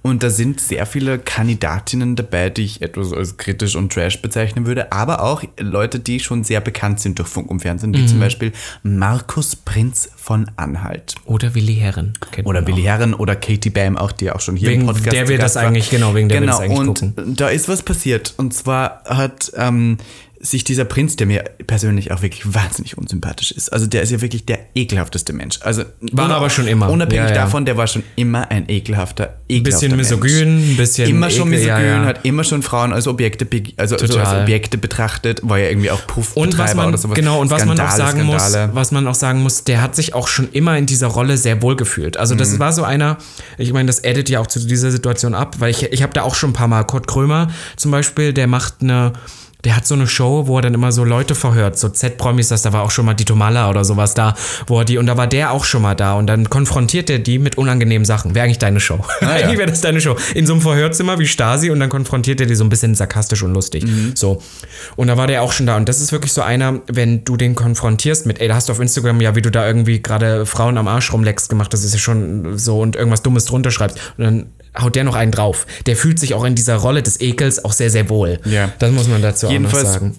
Und da sind sehr viele Kandidatinnen dabei, die ich etwas als kritisch und trash bezeichnen würde, aber auch Leute, die schon sehr bekannt sind durch Funk und Fernsehen, Mhm. wie zum Beispiel Markus Prinz von Anhalt. Oder Willi Herren. Oder Willi. Herren oder Katie Bam, auch die auch schon hier Wegen im Podcast der wir das war. eigentlich- genau, wegen der wir genau. das eigentlich und gucken. da ist was passiert. Und zwar hat ähm, sich dieser Prinz, der mir persönlich auch wirklich wahnsinnig unsympathisch ist, also der ist ja wirklich der ekelhafteste Mensch. Also War er aber schon immer. Unabhängig Ja, ja. davon, der war schon immer ein ekelhafter, ekelhafter bisschen misogyn, Mensch. ein bisschen Immer schon misogyn, ja, hat immer schon Frauen als Objekte, also, also als. Objekte betrachtet, war ja irgendwie auch Puffbetreiber Und was man, oder sowas. genau, und was man auch sagen Skandale. muss, was man auch sagen muss, der hat sich auch schon immer in dieser Rolle sehr wohl gefühlt. Also Mhm. das war so einer, ich meine, das edit ja auch zu dieser Situation ab, weil ich, ich habe da auch schon ein paar Mal, Kurt Krömer zum Beispiel, der macht eine, der hat so eine Show, wo er dann immer so Leute verhört, so Z-Promis, das, da war auch schon mal Dito Malla oder sowas da, wo er die, und da war der auch schon mal da und dann konfrontiert er die mit unangenehmen Sachen. Wäre eigentlich deine Show. Ah, ja. eigentlich wäre das deine Show. In so einem Verhörzimmer wie Stasi und dann konfrontiert er die so ein bisschen sarkastisch und lustig. Mhm. So. Und da war der auch schon da. Und das ist wirklich so einer, wenn du den konfrontierst mit, ey, da hast du auf Instagram ja, wie du da irgendwie gerade Frauen am Arsch rumleckst gemacht, das ist ja schon so und irgendwas Dummes drunter schreibst. Und dann haut der noch einen drauf. Der fühlt sich auch in dieser Rolle des Ekels auch sehr, sehr wohl. Ja. Das muss man dazu auch noch Jedenfalls sagen.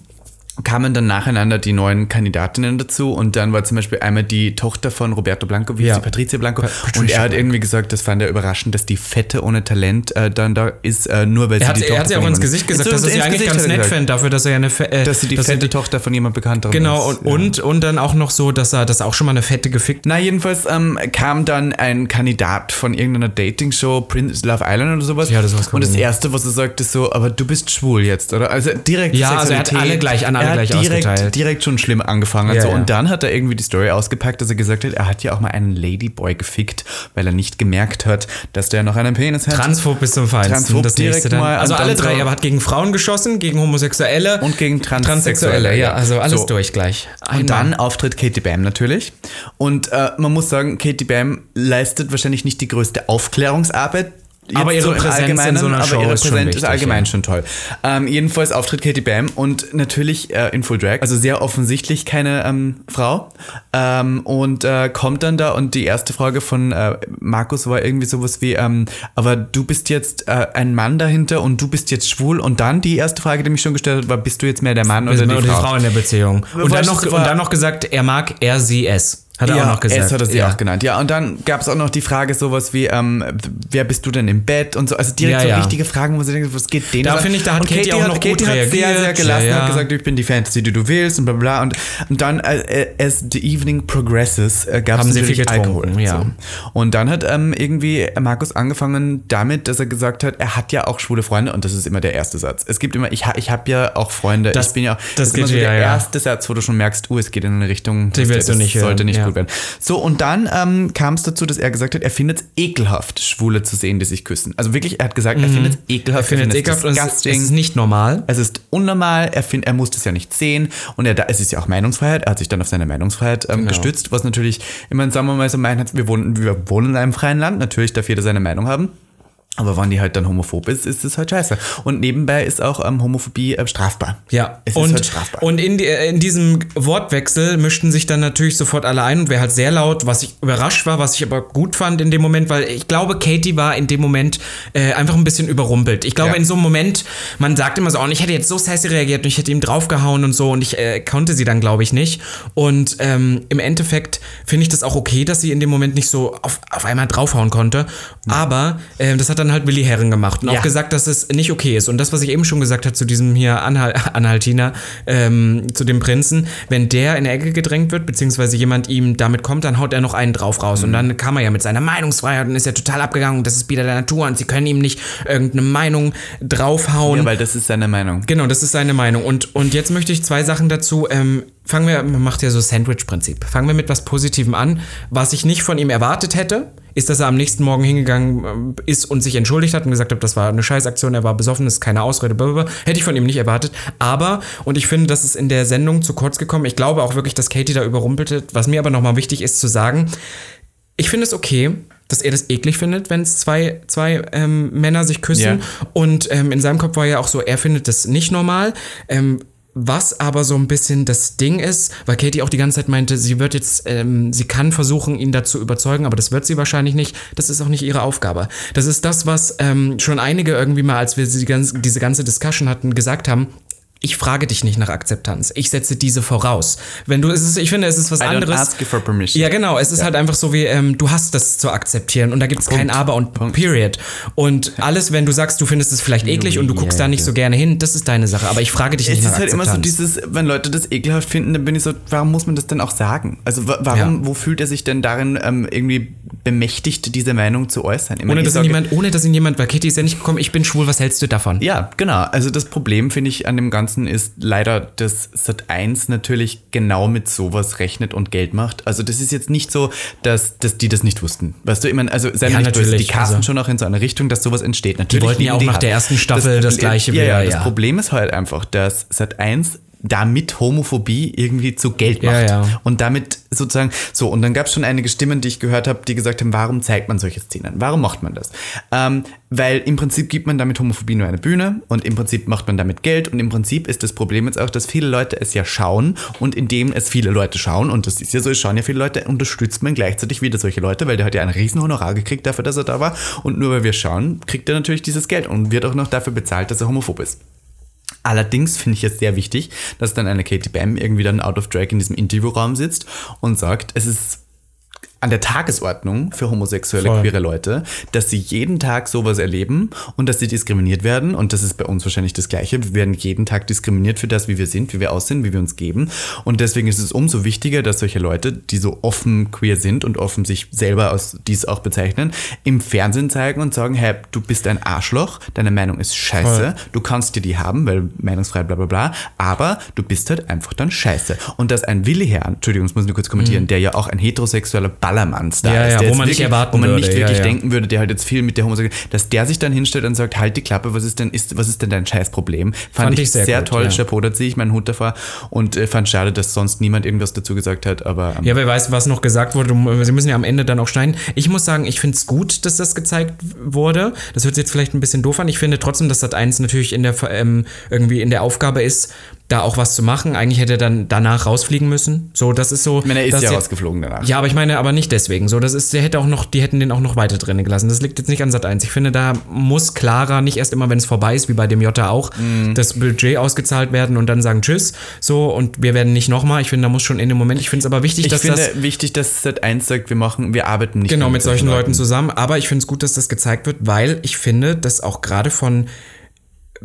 Kamen dann nacheinander die neuen Kandidatinnen dazu und dann war zum Beispiel einmal die Tochter von Roberto Blanco, wie Ja. ist die Patricia Blanco, Patricia und er hat irgendwie gesagt, das fand er überraschend, dass die Fette ohne Talent äh, dann da ist, äh, nur weil sie Er hat, die er Tochter hat sie auch ins Gesicht gesagt, dass er sie eigentlich Gesicht ganz er nett fände, dafür, dass er ja eine äh, Dass sie die dass er fette Tochter von jemand Bekannterem Genau, ist. und, und, und dann auch noch so, dass er das auch schon mal eine fette gefickt Na, jedenfalls ähm, kam dann ein Kandidat von irgendeiner Dating-Show, Prince Love Island oder sowas. Ja, das war's Und das. Erste, was er sagt, ist so, aber du bist schwul jetzt, oder? Also direkt Ja, also er hat alle gleich- an alle er hat gleich direkt, ausgeteilt. direkt schon schlimm angefangen. Ja, so. ja. Und dann hat er irgendwie die Story ausgepackt, dass er gesagt hat, er hat ja auch mal einen Ladyboy gefickt, weil er nicht gemerkt hat, dass der noch einen Penis hat. Transphob bis zum Feinsten. Transphob das direkt dann. mal Also alle drei. Er hat gegen Frauen geschossen, gegen Homosexuelle Und gegen Transsexuelle, Ja, ja. also alles So. durch gleich. Und dann Auftritt Katie Bam natürlich. Und äh, man muss sagen, Katie Bam leistet wahrscheinlich nicht die größte Aufklärungsarbeit. Jetzt Aber ihre im Präsenz in so einer aber Show ihre ist schon wichtig, ist allgemein ja. schon toll. Ähm, jedenfalls Auftritt Katie Bam und natürlich äh, in Full Drag, also sehr offensichtlich keine ähm, Frau. Ähm, und äh, kommt dann da und die erste Frage von äh, Markus war irgendwie sowas wie, ähm, aber du bist jetzt äh, ein Mann dahinter und du bist jetzt schwul. Und dann die erste Frage, die mich schon gestellt hat, war, bist du jetzt mehr der Mann oder oder die die Frau? Frau in der Beziehung. Und dann, noch, und dann noch gesagt, er mag er, sie, es. Hat er ja, auch noch gesagt. Es hat er sie ja. auch genannt. Ja, und dann gab es auch noch die Frage sowas wie, ähm, wer bist du denn im Bett und so. Also direkt Ja, so richtige Fragen, wo sie denken, was geht denen Da finde ich, da hat und Katie auch noch gut Katie hat sehr, sehr reagiert. gelassen, Ja, hat gesagt, ich bin die Fantasy, die du willst und bla bla. Und, und dann, äh, as the evening progresses, äh, gab es natürlich viel Alkohol. ja. So. Und dann hat ähm, irgendwie Markus angefangen damit, dass er gesagt hat, er hat ja auch schwule Freunde und das ist immer der erste Satz. Es gibt immer, ich, ha, ich habe ja auch Freunde, Das- ich bin ja, das ist immer so der erste Satz, wo du schon merkst, uh, es geht in eine Richtung, Die das- willst du das nicht sollte hören, nicht ja. werden. So, und dann ähm, kam es dazu, dass er gesagt hat, er findet es ekelhaft, Schwule zu sehen, die sich küssen. Also wirklich, er hat gesagt, er findet es ekelhaft, Mhm. Ich finde es ekelhaft und es, ist nicht normal. es ist unnormal, er, find, er muss das ja nicht sehen und er, es ist ja auch Meinungsfreiheit, er hat sich dann auf seine Meinungsfreiheit Genau. ähm, gestützt, was natürlich, ich meine, sagen wir mal so, mein, wir, wohnen, wir wohnen in einem freien Land, natürlich darf jeder seine Meinung haben. Aber wenn die halt dann homophob ist, ist es halt scheiße. Und nebenbei ist auch ähm, Homophobie äh, strafbar. Ja, Es und, ist halt strafbar. und in, die, äh, in diesem Wortwechsel mischten sich dann natürlich sofort alle ein und wer halt sehr laut, was ich überrascht war, was ich aber gut fand in dem Moment, weil ich glaube, Katie war in dem Moment äh, einfach ein bisschen überrumpelt. Ich glaube, Ja. in so einem Moment, man sagt immer so, oh, und ich hätte jetzt so sassy reagiert und ich hätte ihm draufgehauen und so und ich äh, konnte sie dann, glaube ich, nicht. Und ähm, im Endeffekt finde ich das auch okay, dass sie in dem Moment nicht so auf, auf einmal draufhauen konnte. Aber äh, das hat dann halt Willi Herren gemacht und Ja. auch gesagt, dass es nicht okay ist. Und das, was ich eben schon gesagt habe zu diesem hier Anhal Anhaltiner, ähm, zu dem Prinzen, wenn der in der Ecke gedrängt wird, beziehungsweise jemand ihm damit kommt, dann haut er noch einen drauf raus. Und Mhm. dann kam er ja mit seiner Meinungsfreiheit und ist ja total abgegangen. und Das ist wieder der Natur und sie können ihm nicht irgendeine Meinung draufhauen. ja, weil das ist seine Meinung. Genau, das ist seine Meinung. Und, und jetzt möchte ich zwei Sachen dazu. Ähm, fangen wir, man macht ja so Sandwich-Prinzip. Fangen wir mit was Positivem an. Was ich nicht von ihm erwartet hätte, ist, dass er am nächsten Morgen hingegangen ähm, ist und sich entschuldigt hat und gesagt hat, das war eine Scheißaktion, er war besoffen, das ist keine Ausrede, blablabla. hätte ich von ihm nicht erwartet. Aber, und ich finde, das ist in der Sendung zu kurz gekommen. Ich glaube auch wirklich, dass Katie da überrumpelte. Was mir aber nochmal wichtig ist zu sagen, ich finde es okay, dass er das eklig findet, wenn es zwei, zwei ähm, Männer sich küssen. Ja. Und ähm, in seinem Kopf war ja auch so, er findet das nicht normal. Ähm, was aber so ein bisschen das Ding ist, weil Katie auch die ganze Zeit meinte, sie wird jetzt, ähm, sie kann versuchen, ihn dazu überzeugen, aber das wird sie wahrscheinlich nicht. Das ist auch nicht ihre Aufgabe. Das ist das, was ähm, schon einige irgendwie mal, als wir die ganze, diese ganze Discussion hatten, gesagt haben. Ich frage dich nicht nach Akzeptanz. Ich setze diese voraus. Wenn du, es ist, ich finde, es ist was I don't anderes. ask you for permission. Ja, genau. Es ist halt einfach so wie, ähm, du hast das zu akzeptieren und da gibt es kein Aber und Punkt. Period. Und alles, wenn du sagst, du findest es vielleicht eklig und du guckst da nicht so gerne hin, das ist deine Sache. Aber ich frage dich nicht Es nach ist halt immer so Akzeptanz. dieses, wenn Leute das ekelhaft finden, dann bin ich so, warum muss man das denn auch sagen? Also wa- warum, Ja. wo fühlt er sich denn darin ähm, irgendwie bemächtigt, diese Meinung zu äußern? Meine, ohne, dass ihn jemand, ohne dass ihn jemand, weil Kitty ist ja nicht gekommen, ich bin schwul, was hältst du davon? Ja, genau. Also das Problem, finde ich, an dem Ganzen ist leider, dass Sat1 natürlich genau mit sowas rechnet und Geld macht. Also das ist jetzt nicht so, dass, dass die das nicht wussten. Weißt du, ich meine, also sei Ja, nicht böse, natürlich, die casten also- schon auch in so eine Richtung, dass sowas entsteht. Natürlich wollten ja auch nach der ersten Staffel das Problem- Gleiche ja, Ja, wieder, das ja. Problem ist halt einfach, dass Sat1 damit Homophobie irgendwie zu Geld macht. Ja, ja. Und damit sozusagen, so, und dann gab es schon einige Stimmen, die ich gehört habe, die gesagt haben, warum zeigt man solche Szenen? Warum macht man das? Ähm, weil im Prinzip gibt man damit Homophobie nur eine Bühne und im Prinzip macht man damit Geld und im Prinzip ist das Problem jetzt auch, dass viele Leute es ja schauen und indem es viele Leute schauen, und das ist ja so, es schauen ja viele Leute, unterstützt man gleichzeitig wieder solche Leute, weil der hat ja ein riesen Honorar gekriegt dafür, dass er da war und nur weil wir schauen, kriegt er natürlich dieses Geld und wird auch noch dafür bezahlt, dass er homophob ist. Allerdings finde ich es sehr wichtig, dass dann eine Katie Bam irgendwie dann out of drag in diesem Interviewraum sitzt und sagt, es ist an der Tagesordnung für homosexuelle, Voll. queere Leute, dass sie jeden Tag sowas erleben und dass sie diskriminiert werden. Und das ist bei uns wahrscheinlich das Gleiche. Wir werden jeden Tag diskriminiert für das, wie wir sind, wie wir aussehen, wie wir uns geben. Und deswegen ist es umso wichtiger, dass solche Leute, die so offen queer sind und offen sich selber als dies auch bezeichnen, im Fernsehen zeigen und sagen, hey, du bist ein Arschloch, deine Meinung ist scheiße, du kannst dir die haben, weil meinungsfrei, bla bla bla, aber du bist halt einfach dann scheiße. Und dass ein Willi Herr, Entschuldigung, das muss ich nur kurz kommentieren, der ja auch ein heterosexueller Ballermann-Star Mhm. Ja, ist, ja, der wo man nicht wirklich, erwarten wo man nicht würde, wirklich ja. denken würde, der halt jetzt viel mit der Homosexualität, dass der sich dann hinstellt und sagt, halt die Klappe, was ist denn, ist, was ist denn dein Scheißproblem? Fand, Fand ich ich sehr sehr, gut, toll, ja. Chapeau, da ziehe ich meinen Hut davor und äh, fand schade, dass sonst niemand irgendwas dazu gesagt hat, aber ähm, Ja, wer weiß, was noch gesagt wurde. Sie müssen ja am Ende dann auch schneiden. Ich muss sagen, ich finde es gut, dass das gezeigt wurde. Das hört sich jetzt vielleicht ein bisschen doof an. Ich finde trotzdem, dass das eins natürlich in der, ähm, irgendwie in der Aufgabe ist, da auch was zu machen. Eigentlich hätte er dann danach rausfliegen müssen. So, das ist so. Ich meine, er ist ja rausgeflogen danach. Ja, aber ich meine, aber nicht deswegen. So, das ist, der hätte auch noch, die hätten den auch noch weiter drinnen gelassen. Das liegt jetzt nicht an Sat 1. Ich finde, da muss klarer, nicht erst immer, wenn es vorbei ist, wie bei dem Jota auch, Mhm. das Budget ausgezahlt werden und dann sagen Tschüss. So, und wir werden nicht nochmal. Ich finde, da muss schon in dem Moment, ich finde es aber wichtig, Ich dass finde das. wichtig, dass Sat 1 sagt, wir machen, wir arbeiten nicht Genau, mehr mit solchen Leuten zusammen. Aber ich finde es gut, dass das gezeigt wird, weil ich finde, dass auch gerade von,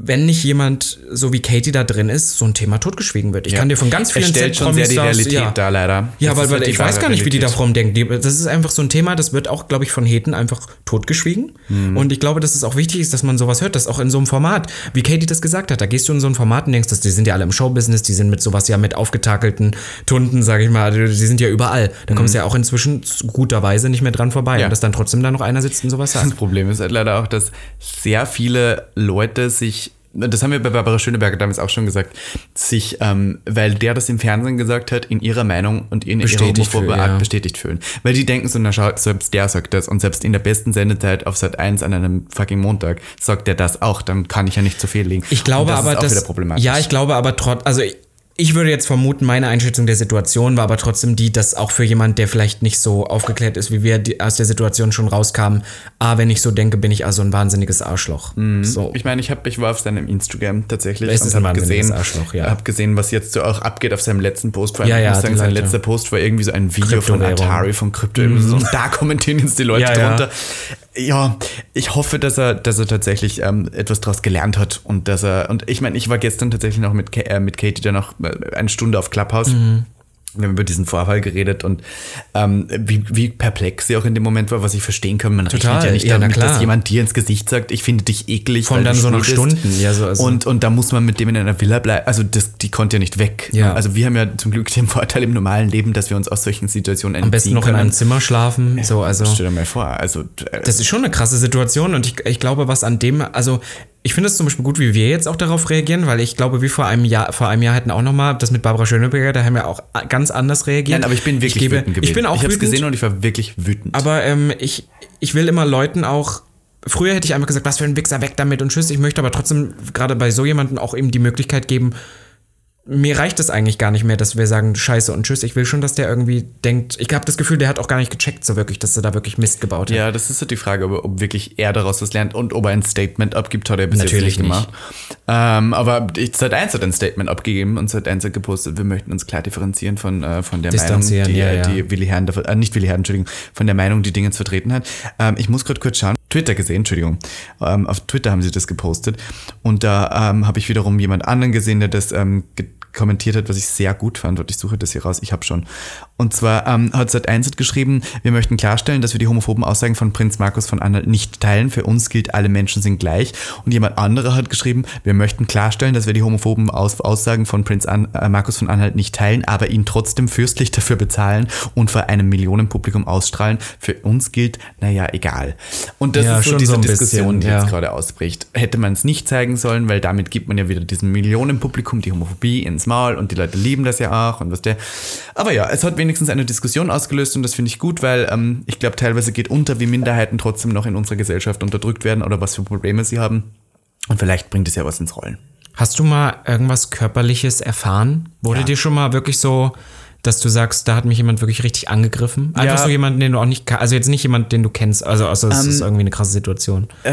wenn nicht jemand so wie Katie da drin ist, so ein Thema totgeschwiegen wird. Ich kann dir von ganz vielen stellt schon sehr die Realität ja. da, leider. Ja, Das weil, weil halt ich weiß gar nicht, wie die da Realität. drum denken. Das ist einfach so ein Thema, das wird auch, glaube ich, von Heten einfach totgeschwiegen. Mhm. Und ich glaube, dass es auch wichtig ist, dass man sowas hört, dass auch in so einem Format, wie Katie das gesagt hat, da gehst du in so ein Format und denkst, dass die sind ja alle im Showbusiness, die sind mit sowas ja mit aufgetakelten Tunden, sage ich mal, die sind ja überall. Da kommst du ja auch inzwischen guterweise nicht mehr dran vorbei. Mhm. Ja. Und dass dann trotzdem da noch einer sitzt und sowas Das sagt. Problem ist halt leider auch, dass sehr viele Leute sich, das haben wir bei Barbara Schöneberger damals auch schon gesagt, sich, ähm, weil der das im Fernsehen gesagt hat, in ihrer Meinung und in ihrer Bestätigt homophobe fühlen, Art ja. bestätigt fühlen. Weil die denken so, na schau, selbst der sagt das und selbst in der besten Sendezeit auf Sat 1 an einem fucking Montag sagt der das auch, dann kann ich ja nicht zu viel liegen. Ich glaube das aber, ist auch dass, wieder problematisch. ja, ich glaube aber trotz, also ich, ich würde jetzt vermuten, meine Einschätzung der Situation war aber trotzdem die, dass auch für jemand, der vielleicht nicht so aufgeklärt ist, wie wir aus der Situation schon rauskamen, ah, wenn ich so denke, bin ich also ein wahnsinniges Arschloch. So. Ich meine, ich, hab, ich war auf seinem Instagram tatsächlich Es ist ein hab wahnsinniges gesehen, Arschloch, ja. hab gesehen, was jetzt so auch abgeht auf seinem letzten Post. Vor allem, Ja, ich ja, muss sagen, sein Leute. letzter Post war irgendwie so ein Video von. Atari, von Krypto. Und da kommentieren jetzt die Leute Ja, drunter. Ja, ich hoffe, dass er, dass er tatsächlich ähm, etwas daraus gelernt hat und dass er, und ich meine, ich war gestern tatsächlich noch mit, äh, mit Katie dann noch äh, eine Stunde auf Clubhouse. Wir haben über diesen Vorfall geredet und ähm, wie, wie perplex sie auch in dem Moment war, was ich verstehen kann. Man Total, rechnet ja nicht ja, damit, dass jemand dir ins Gesicht sagt, ich finde dich eklig. Von dann so nach. Stunden, ja, so, also- und, und da muss man mit dem in einer Villa bleiben. Also das, die konnte ja nicht weg. Ja. Also wir haben ja zum Glück den Vorteil im normalen Leben, dass wir uns aus solchen Situationen Am besten noch in einem Zimmer schlafen. So, also. Stell dir mal vor. Also äh, Das ist schon eine krasse Situation und ich, ich glaube, was an dem, also ich finde es zum Beispiel gut, wie wir jetzt auch darauf reagieren, weil ich glaube, wir vor einem Jahr, vor einem Jahr hätten auch nochmal das mit Barbara Schöneberger, da haben wir auch ganz anders reagiert. nein, aber ich bin wirklich gebe, wütend gewesen. Ich bin auch ich wütend. gesehen und ich war wirklich wütend. Aber ähm, ich, ich will immer Leuten auch. Früher hätte ich einfach gesagt, was für ein Wichser, weg damit und tschüss. Ich möchte aber trotzdem gerade bei so jemandem auch eben die Möglichkeit geben, mir reicht es eigentlich gar nicht mehr, dass wir sagen Scheiße und Tschüss. Ich will schon, dass der irgendwie denkt. Ich habe das Gefühl, der hat auch gar nicht gecheckt, so wirklich, dass er da wirklich Mist gebaut hat. Ja, das ist so die Frage, ob, ob wirklich er daraus was lernt und ob er ein Statement abgibt, hat er bis Natürlich jetzt nicht gemacht. Ähm, aber ich, Sat 1 hat ein Statement abgegeben und Sat 1 hat gepostet, wir möchten uns klar differenzieren von, äh, von der Meinung, die, ja, äh, ja. die Willi Herrn, äh, nicht Willi Herrn, Entschuldigung, von der Meinung, die Dinge zu vertreten hat. Ähm, ich muss gerade kurz schauen. Twitter gesehen, Entschuldigung. Ähm, auf Twitter haben sie das gepostet und da ähm, habe ich wiederum jemand anderen gesehen, der das ähm, kommentiert hat, was ich sehr gut fand. Und ich suche das hier raus. Ich habe schon. Und zwar ähm, hat Sat1 hat geschrieben, wir möchten klarstellen, dass wir die homophoben Aussagen von Prinz Markus von Anhalt nicht teilen. Für uns gilt, alle Menschen sind gleich. Und jemand anderer hat geschrieben, wir möchten klarstellen, dass wir die homophoben Aus Aussagen von Prinz An äh, Markus von Anhalt nicht teilen, aber ihn trotzdem fürstlich dafür bezahlen und vor einem Millionenpublikum ausstrahlen. Für uns gilt, naja, egal. Und das Ja, ist so schon diese so Diskussion, bisschen, die ja. jetzt gerade ausbricht. Hätte man es nicht zeigen sollen, weil damit gibt man ja wieder diesem Millionenpublikum die Homophobie ins Maul und die Leute lieben das ja auch und was der. Aber ja, es hat wenigstens eine Diskussion ausgelöst und das finde ich gut, weil ähm, ich glaube, teilweise geht unter, wie Minderheiten trotzdem noch in unserer Gesellschaft unterdrückt werden oder was für Probleme sie haben. Und vielleicht bringt es ja was ins Rollen. Hast du mal irgendwas Körperliches erfahren? Wurde Ja. dir schon mal wirklich so, dass du sagst, da hat mich jemand wirklich richtig angegriffen? Einfach Ja. so jemanden, den du auch nicht also jetzt nicht jemand, den du kennst, also, also es Ähm, ist irgendwie eine krasse Situation. Äh,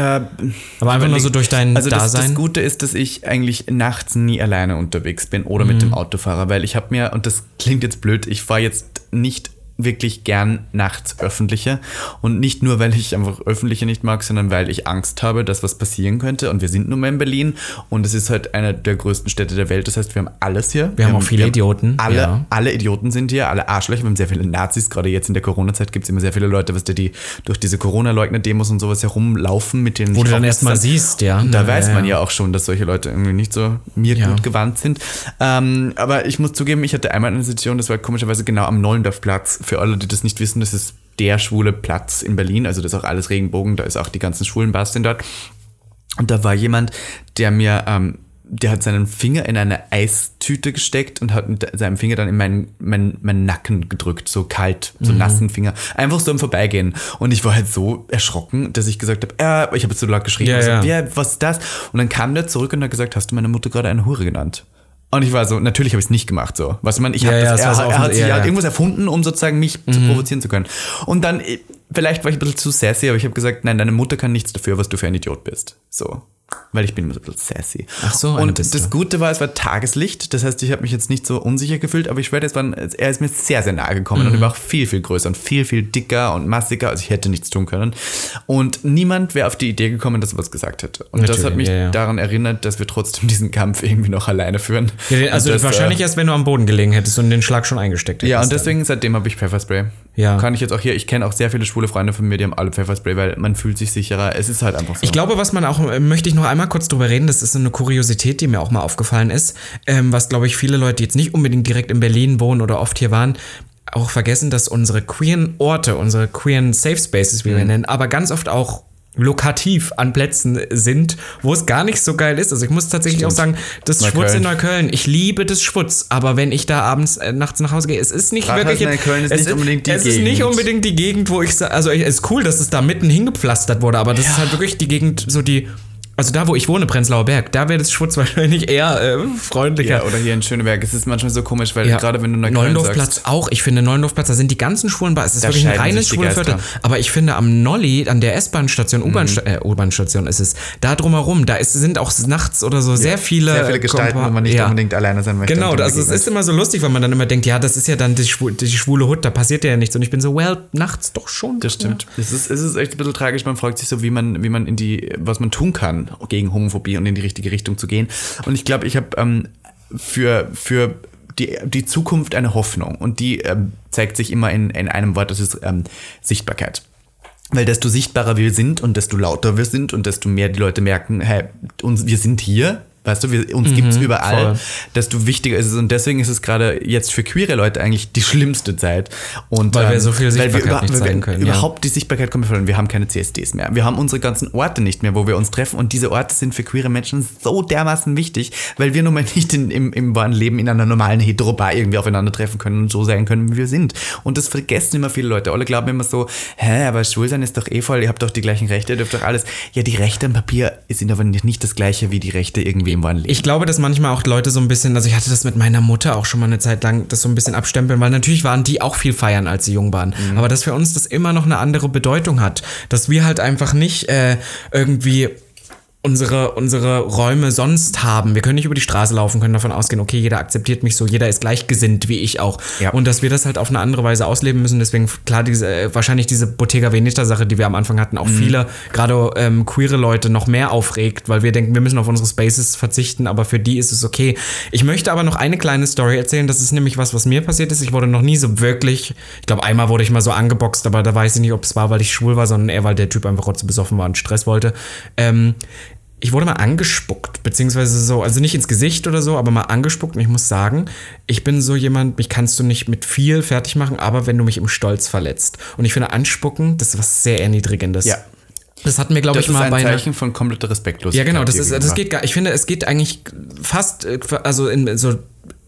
Aber einfach nur so durch dein also das, das Dasein. Gute ist, dass ich eigentlich nachts nie alleine unterwegs bin oder Mhm. mit dem Autofahrer, weil ich habe mir, und das klingt jetzt blöd, ich fahre jetzt nicht wirklich gern nachts öffentliche und nicht nur, weil ich einfach öffentliche nicht mag, sondern weil ich Angst habe, dass was passieren könnte und wir sind nun mal in Berlin und es ist halt eine der größten Städte der Welt, das heißt, wir haben alles hier. Wir haben auch viele Idioten, Alle, ja. alle Idioten sind hier, alle Arschlöcher, wir haben sehr viele Nazis, gerade jetzt in der Corona-Zeit gibt es immer sehr viele Leute, was die durch diese Corona-Leugner-Demos und sowas herumlaufen, mit denen Wo du dann erstmal siehst, ja. und da Ja, weiß man ja. ja auch schon, dass solche Leute irgendwie nicht so mir gut gewandt sind. Ähm, aber ich muss zugeben, ich hatte einmal eine Situation, das war komischerweise genau am Nollendorfplatz. Für alle, die das nicht wissen, das ist der schwule Platz in Berlin. Also das ist auch alles Regenbogen, da ist auch die ganzen schwulen Bars sind dort. Und da war jemand, der mir, ähm, der hat seinen Finger in eine Eistüte gesteckt und hat mit seinem Finger dann in meinen, meinen, meinen Nacken gedrückt, so kalt, so Mhm. nassen Finger. Einfach so im Vorbeigehen. Und ich war halt so erschrocken, dass ich gesagt habe, äh, ich habe jetzt so laut geschrien, Ja, also, ja. wer, was ist das? Und dann kam der zurück und hat gesagt, hast du meine Mutter gerade eine Hure genannt? Und ich war so, natürlich habe ich es nicht gemacht so. Was man, ich Ja, hab ja, das, war er, er hat sich ja, hat ja. Mhm. irgendwas erfunden, um sozusagen mich zu provozieren zu können. Und dann, äh, vielleicht war ich ein bisschen zu sassy, aber ich habe gesagt, nein, deine Mutter kann nichts dafür, was du für ein Idiot bist. So. Weil ich bin immer so ein bisschen sassy. Ach so, Und das. Gute war, es war Tageslicht. Das heißt, ich habe mich jetzt nicht so unsicher gefühlt, aber ich schwöre, es war, er ist mir sehr, sehr nahe gekommen Mhm. und er war auch viel, viel größer und viel, viel dicker und massiger. Also ich hätte nichts tun können. Und niemand wäre auf die Idee gekommen, dass er was gesagt hätte. Und das Natürlich, hat mich ja, ja. daran erinnert, dass wir trotzdem diesen Kampf irgendwie noch alleine führen. Ja, also das, äh, wahrscheinlich erst, wenn du am Boden gelegen hättest und den Schlag schon eingesteckt hättest. ja, und dann. deswegen seitdem habe ich Pfefferspray. Ja. Kann ich jetzt auch hier, ich kenne auch sehr viele schwule Freunde von mir, die haben alle Pfefferspray, weil man fühlt sich sicherer. Es ist halt einfach so. Ich glaube, was man auch, äh, möchte ich noch einmal kurz drüber reden, das ist eine Kuriosität, die mir auch mal aufgefallen ist, ähm, was, glaube ich, viele Leute, die jetzt nicht unbedingt direkt in Berlin wohnen oder oft hier waren, auch vergessen, dass unsere queeren Orte, unsere queeren Safe Spaces, wie wir Mhm. nennen, aber ganz oft auch lokativ an Plätzen sind, wo es gar nicht so geil ist. Also ich muss tatsächlich auch sagen, das Neukölln. Schwutz in Neukölln, ich liebe das Schwutz, aber wenn ich da abends äh, nachts nach Hause gehe, es ist nicht Rathaus wirklich Neukölln ist es nicht unbedingt die es ist nicht Gegend. unbedingt die Gegend, wo ich also es ist cool, dass es da mitten hingepflastert wurde, aber das ist halt wirklich die Gegend, so die also da, wo ich wohne, Prenzlauer Berg, da wäre das Schwutz wahrscheinlich eher äh, freundlicher. ja, oder hier in Schöneberg. Es ist manchmal so komisch, weil Ja. gerade wenn du Neukölln Neuendorfplatz sagst, auch. Ich finde Neuendorfplatz, da sind die ganzen schwulen Bars. Es ist Da wirklich ein reines sich die schwulen Viertel. Geister. Aber ich finde am Nolli, an der S-Bahn-Station, Mhm. Äh, U-Bahn-Station ist es, da drumherum, da ist, sind auch nachts oder so sehr viele. sehr viele Gestalten, Kompa- wo man nicht ja. unbedingt alleine sein möchte. Genau, also es ist immer so lustig, weil man dann immer denkt, ja, das ist ja dann die, schwu die schwule Hut, da passiert ja nichts. Und ich bin so, well, nachts doch schon. Das stimmt. Es, ist, es ist echt ein bisschen tragisch. Man fragt sich so, wie man, wie man in die, was man tun kann gegen Homophobie und in die richtige Richtung zu gehen. Und ich glaube, ich habe ähm, für, für die, die Zukunft eine Hoffnung. Und die ähm, zeigt sich immer in, in einem Wort, das ist ähm, Sichtbarkeit. Weil desto sichtbarer wir sind und desto lauter wir sind und desto mehr die Leute merken, hey, uns, wir sind hier, weißt du, wir, uns gibt's überall, voll. desto wichtiger ist es. Und deswegen ist es gerade jetzt für queere Leute eigentlich die schlimmste Zeit. Und, Weil wir so viel weil wir Sichtbarkeit nicht weil wir zeigen können, ja. Überhaupt die Sichtbarkeit kommt verloren. Wir haben keine CSDs mehr. Wir haben unsere ganzen Orte nicht mehr, wo wir uns treffen. Und diese Orte sind für queere Menschen so dermaßen wichtig, weil wir nun mal nicht in, im, im wahren Leben in einer normalen Heterobar irgendwie aufeinandertreffen können und so sein können, wie wir sind. Und das vergessen immer viele Leute. Alle glauben immer so, hä, aber schwul sein ist doch eh voll, ihr habt doch die gleichen Rechte, ihr dürft doch alles. Ja, die Rechte am Papier sind aber nicht das gleiche wie die Rechte irgendwie im wahren Leben. Ich glaube, dass manchmal auch Leute so ein bisschen, also ich hatte das mit meiner Mutter auch schon mal eine Zeit lang, das so ein bisschen abstempeln, weil natürlich waren die auch viel feiern, als sie jung waren. Aber dass für uns das immer noch eine andere Bedeutung hat. Dass wir halt einfach nicht äh, irgendwie unsere, unsere Räume sonst haben. Wir können nicht über die Straße laufen, können davon ausgehen, okay, jeder akzeptiert mich so, jeder ist gleichgesinnt wie ich auch. Ja. Und dass wir das halt auf eine andere Weise ausleben müssen. Deswegen, klar, diese, äh, wahrscheinlich diese Bottega Veneta-Sache, die wir am Anfang hatten, auch viele, gerade ähm, queere Leute, noch mehr aufregt, weil wir denken, wir müssen auf unsere Spaces verzichten, aber für die ist es okay. Ich möchte aber noch eine kleine Story erzählen. Das ist nämlich was, was mir passiert ist. Ich wurde noch nie so wirklich, ich glaube, einmal wurde ich mal so angeboxt, aber da weiß ich nicht, ob es war, weil ich schwul war, sondern eher, weil der Typ einfach rotze besoffen war und Stress wollte. Ähm, ich wurde mal angespuckt, beziehungsweise so, also nicht ins Gesicht oder so, aber mal angespuckt. Und ich muss sagen, ich bin so jemand, mich kannst du nicht mit viel fertig machen, aber wenn du mich im Stolz verletzt. Und ich finde, anspucken, das ist was sehr Erniedrigendes. Ja. Das hat mir, glaube das ich, ist mal ein bei einer, Zeichen von kompletter Respektlosigkeit. ja, genau, das ist, das geht gar, ich finde, es geht eigentlich fast, äh, also in so,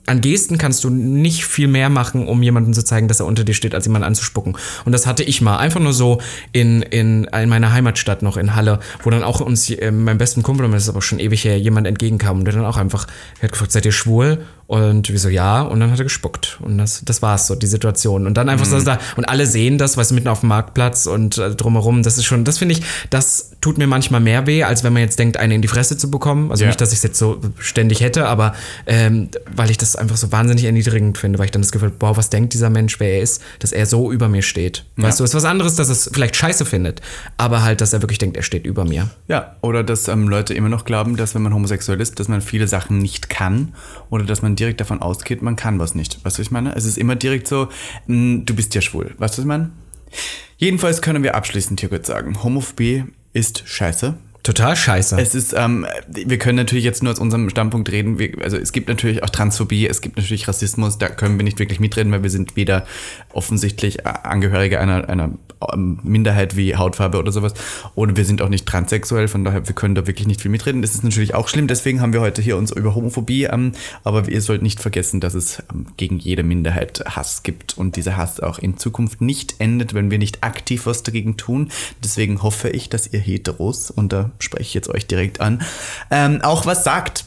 an Gesten kannst du nicht viel mehr machen, um jemandem zu zeigen, dass er unter dir steht, als jemanden anzuspucken. Und das hatte ich mal. Einfach nur so in, in, in meiner Heimatstadt noch, in Halle, wo dann auch uns, äh, mein besten Kumpel, das ist aber schon ewig her, jemand entgegenkam und der dann auch einfach, er hat gefragt, seid ihr schwul? Und wir so, ja. Und dann hat er gespuckt. Und das, das war's so, die Situation. Und dann einfach so da, und alle sehen das, weißt du, mitten auf dem Marktplatz und äh, drumherum, das ist schon, das finde ich, das tut mir manchmal mehr weh, als wenn man jetzt denkt, eine in die Fresse zu bekommen. Also Ja. nicht, dass ich es jetzt so ständig hätte, aber ähm, weil ich das einfach so wahnsinnig erniedrigend finde, weil ich dann das Gefühl, wow, was denkt dieser Mensch, wer er ist, dass er so über mir steht. Weißt du, ist was anderes, dass er es vielleicht scheiße findet, aber halt, dass er wirklich denkt, er steht über mir. Ja, oder dass ähm, Leute immer noch glauben, dass wenn man homosexuell ist, dass man viele Sachen nicht kann oder dass man direkt davon ausgeht, man kann was nicht. Weißt du, was ich meine? Es ist immer direkt so, mh, du bist ja schwul. Weißt du, was ich meine? Jedenfalls können wir abschließend hier kurz sagen, Homophobie ist scheiße. Total scheiße. Es ist, ähm, wir können natürlich jetzt nur aus unserem Standpunkt reden. Wir, also es gibt natürlich auch Transphobie, es gibt natürlich Rassismus, da können wir nicht wirklich mitreden, weil wir sind weder offensichtlich Angehörige einer, einer ähm, Minderheit wie Hautfarbe oder sowas oder wir sind auch nicht transsexuell, von daher wir können da wirklich nicht viel mitreden. Das ist natürlich auch schlimm, deswegen haben wir heute hier uns über Homophobie, ähm, aber ihr sollt nicht vergessen, dass es ähm, gegen jede Minderheit Hass gibt und dieser Hass auch in Zukunft nicht endet, wenn wir nicht aktiv was dagegen tun. Deswegen hoffe ich, dass ihr Heteros, und da spreche ich jetzt euch direkt an, ähm, auch was sagt.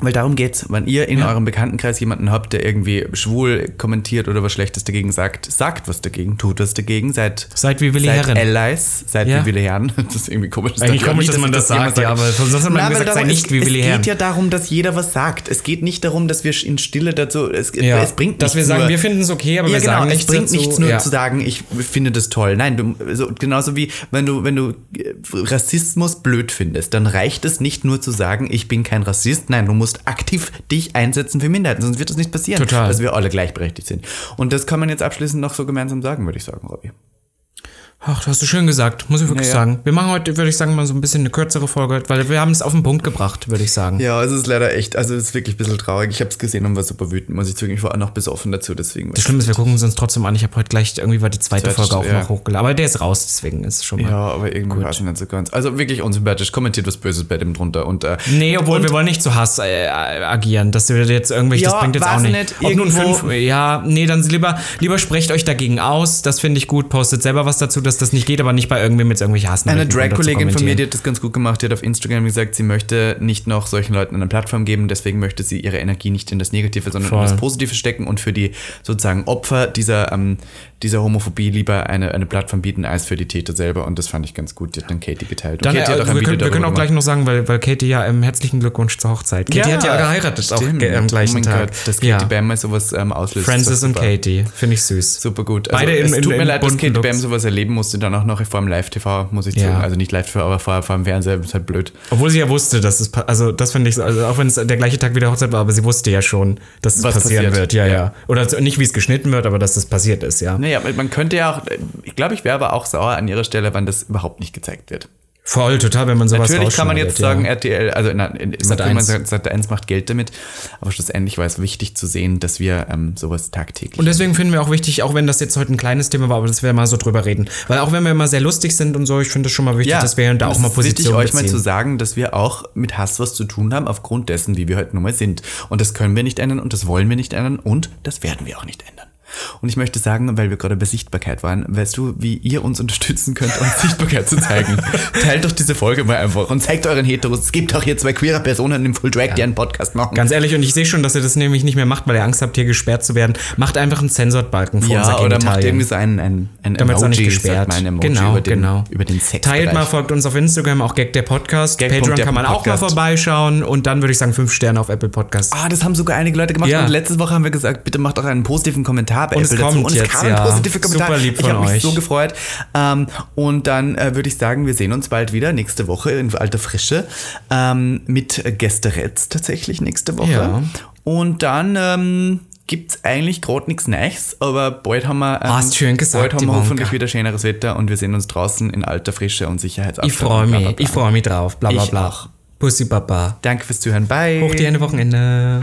Weil darum geht's. Wenn ihr in eurem Bekanntenkreis jemanden habt, der irgendwie schwul kommentiert oder was Schlechtes dagegen sagt, sagt was dagegen, tut was dagegen, seid, Seid wie Willi seid Herren. Allies, seid Ja. wie Willi Herren. Das ist irgendwie komisch. Das Eigentlich komisch, nicht, dass man das jemand sagt, ja, aber sonst hat man gesagt, sei nicht es, wie Willi Es Herren. geht ja darum, dass jeder was sagt. Es geht nicht darum, dass wir in Stille dazu, es, Ja, es bringt dass wir sagen, nur, wir finden es okay, aber ja, wir genau, sagen es nichts bringt dazu. nichts nur ja. zu sagen, ich finde das toll. Nein, du, so, genauso wie wenn du, wenn du äh, Rassismus blöd findest, dann reicht es nicht nur zu sagen, ich bin kein Rassist. Nein, du musst aktiv dich einsetzen für Minderheiten, sonst wird das nicht passieren, Total. dass wir alle gleichberechtigt sind. Und das kann man jetzt abschließend noch so gemeinsam sagen, würde ich sagen, Robby. Ach, das hast du schön gesagt, muss ich wirklich Ja, ja. sagen. Wir machen heute, würde ich sagen, mal so ein bisschen eine kürzere Folge, weil wir haben es auf den Punkt gebracht, würde ich sagen. Ja, es ist leider echt, also es ist wirklich ein bisschen traurig. Ich habe es gesehen und war super wütend, muss ich zugeben. Ich war auch noch besoffen dazu, deswegen. Das Schlimme ist, wir gucken es uns trotzdem an. Ich habe heute gleich, irgendwie war die zweite Zweite, Folge auch ja. noch hochgeladen. Aber der ist raus, deswegen ist es schon mal. Ja, aber irgendwie war es nicht so ganz. Also wirklich unsympathisch. Kommentiert was Böses bei dem drunter. Und, äh, Nee, obwohl wir wollen nicht zu Hass äh, agieren, dass wir jetzt irgendwelche, das Ja, bringt jetzt auch nicht. nicht, Ob nun fünf, ja, nee, dann lieber, lieber sprecht euch dagegen aus, das finde ich gut, postet selber was dazu, dass das nicht geht, aber nicht bei irgendwem mit irgendwelche Hassen. Eine Drag-Kollegin von mir, die hat das ganz gut gemacht. Die hat auf Instagram gesagt, sie möchte nicht noch solchen Leuten eine Plattform geben, deswegen möchte sie ihre Energie nicht in das Negative, sondern Voll. in das Positive stecken und für die sozusagen Opfer dieser, ähm, dieser Homophobie lieber eine, eine Plattform bieten als für die Täter selber. Und das fand ich ganz gut. Die hat dann Katie geteilt. Und Dann, Katie äh, auch ein wir, können, wir können auch gemacht. gleich noch sagen, weil, weil Katie ja im herzlichen Glückwunsch zur Hochzeit. Katie hat ja geheiratet auch stimmt. ge- am gleichen oh Tag. Gott, dass Katie ja. Bam mal sowas ähm, auslöst. Francis und. Katie, finde ich süß. Super gut. Also Beide in- es in- tut mir in leid, dass Katie Bam Looks. sowas erleben musste, dann auch noch vor dem Live-TV, muss ich Ja. sagen. Also nicht Live-TV, aber vor, vor dem Fernseher, ist halt blöd. Obwohl sie ja wusste, dass es, also das finde ich, so- also auch wenn es der gleiche Tag wie der Hochzeit war, aber sie wusste ja schon, dass es Was passieren passiert. wird. Ja, ja, Ja. Oder nicht, wie es geschnitten wird, aber dass das passiert ist, ja. Naja, man könnte ja auch, ich glaube, ich wäre aber auch sauer an ihrer Stelle, wenn das überhaupt nicht gezeigt wird. Voll, total, wenn man sowas Natürlich kann man jetzt sagen, rausschneidet, RTL, also in, in, in, Sat. man kann 1. sagen, Sat 1 macht Geld damit, aber schlussendlich war es wichtig zu sehen, dass wir ähm, sowas tagtäglich. Und deswegen finden wir auch wichtig, auch wenn das jetzt heute ein kleines Thema war, aber dass wir mal so drüber reden. Weil auch wenn wir immer sehr lustig sind und so, ich finde es schon mal wichtig, dass wir hier und da und auch es mal ist wichtig, Position euch mal beziehen. zu sagen, dass wir auch mit Hass was zu tun haben, aufgrund dessen, wie wir heute nun mal sind. Und das können wir nicht ändern und das wollen wir nicht ändern und das werden wir auch nicht ändern. Und ich möchte sagen, weil wir gerade bei Sichtbarkeit waren, weißt du, wie ihr uns unterstützen könnt, uns Sichtbarkeit zu zeigen? Teilt doch diese Folge mal einfach und zeigt euren Heteros. Es gibt auch hier zwei queere Personen im Full Drag, die einen Podcast machen. Ganz ehrlich, und ich sehe schon, dass ihr das nämlich nicht mehr macht, weil ihr Angst habt, hier gesperrt zu werden. Macht einfach einen Censored-Balken vor unser ja, oder macht Genitalien. irgendwie so ein, ein, ein damit auch nicht Emoji, gesperrt. ein Emoji genau, über den, genau. über den Sex. Teilt mal, folgt uns auf Instagram, auch Gag der Podcast. Gag. Patreon der kann man auch mal vorbeischauen und dann würde ich sagen, fünf Sterne auf Apple Podcast. Ah, das haben sogar einige Leute gemacht. Ja. Und letzte Woche haben wir gesagt, bitte macht doch einen positiven Kommentar bei Und es dazu. kommt Und es jetzt, kam ja. ein positiver Kommentar. Super lieb ich von habe mich so gefreut. Ähm, und dann äh, würde ich sagen, wir sehen uns bald wieder nächste Woche in alter Frische ähm, mit Gästeretz tatsächlich nächste Woche. Ja. Und dann ähm, gibt es eigentlich gerade nichts Neues, aber bald haben wir, ähm, Hast schön gesagt, bald haben wir hoffentlich wieder schöneres Wetter und wir sehen uns draußen in alter Frische und Sicherheitsabstand. ich freue bla, mich, bla, bla. ich freue mich drauf. Bla bla Ich bla. Pussy Papa. Danke fürs Zuhören. Bye. Hoch die Hände Wochenende.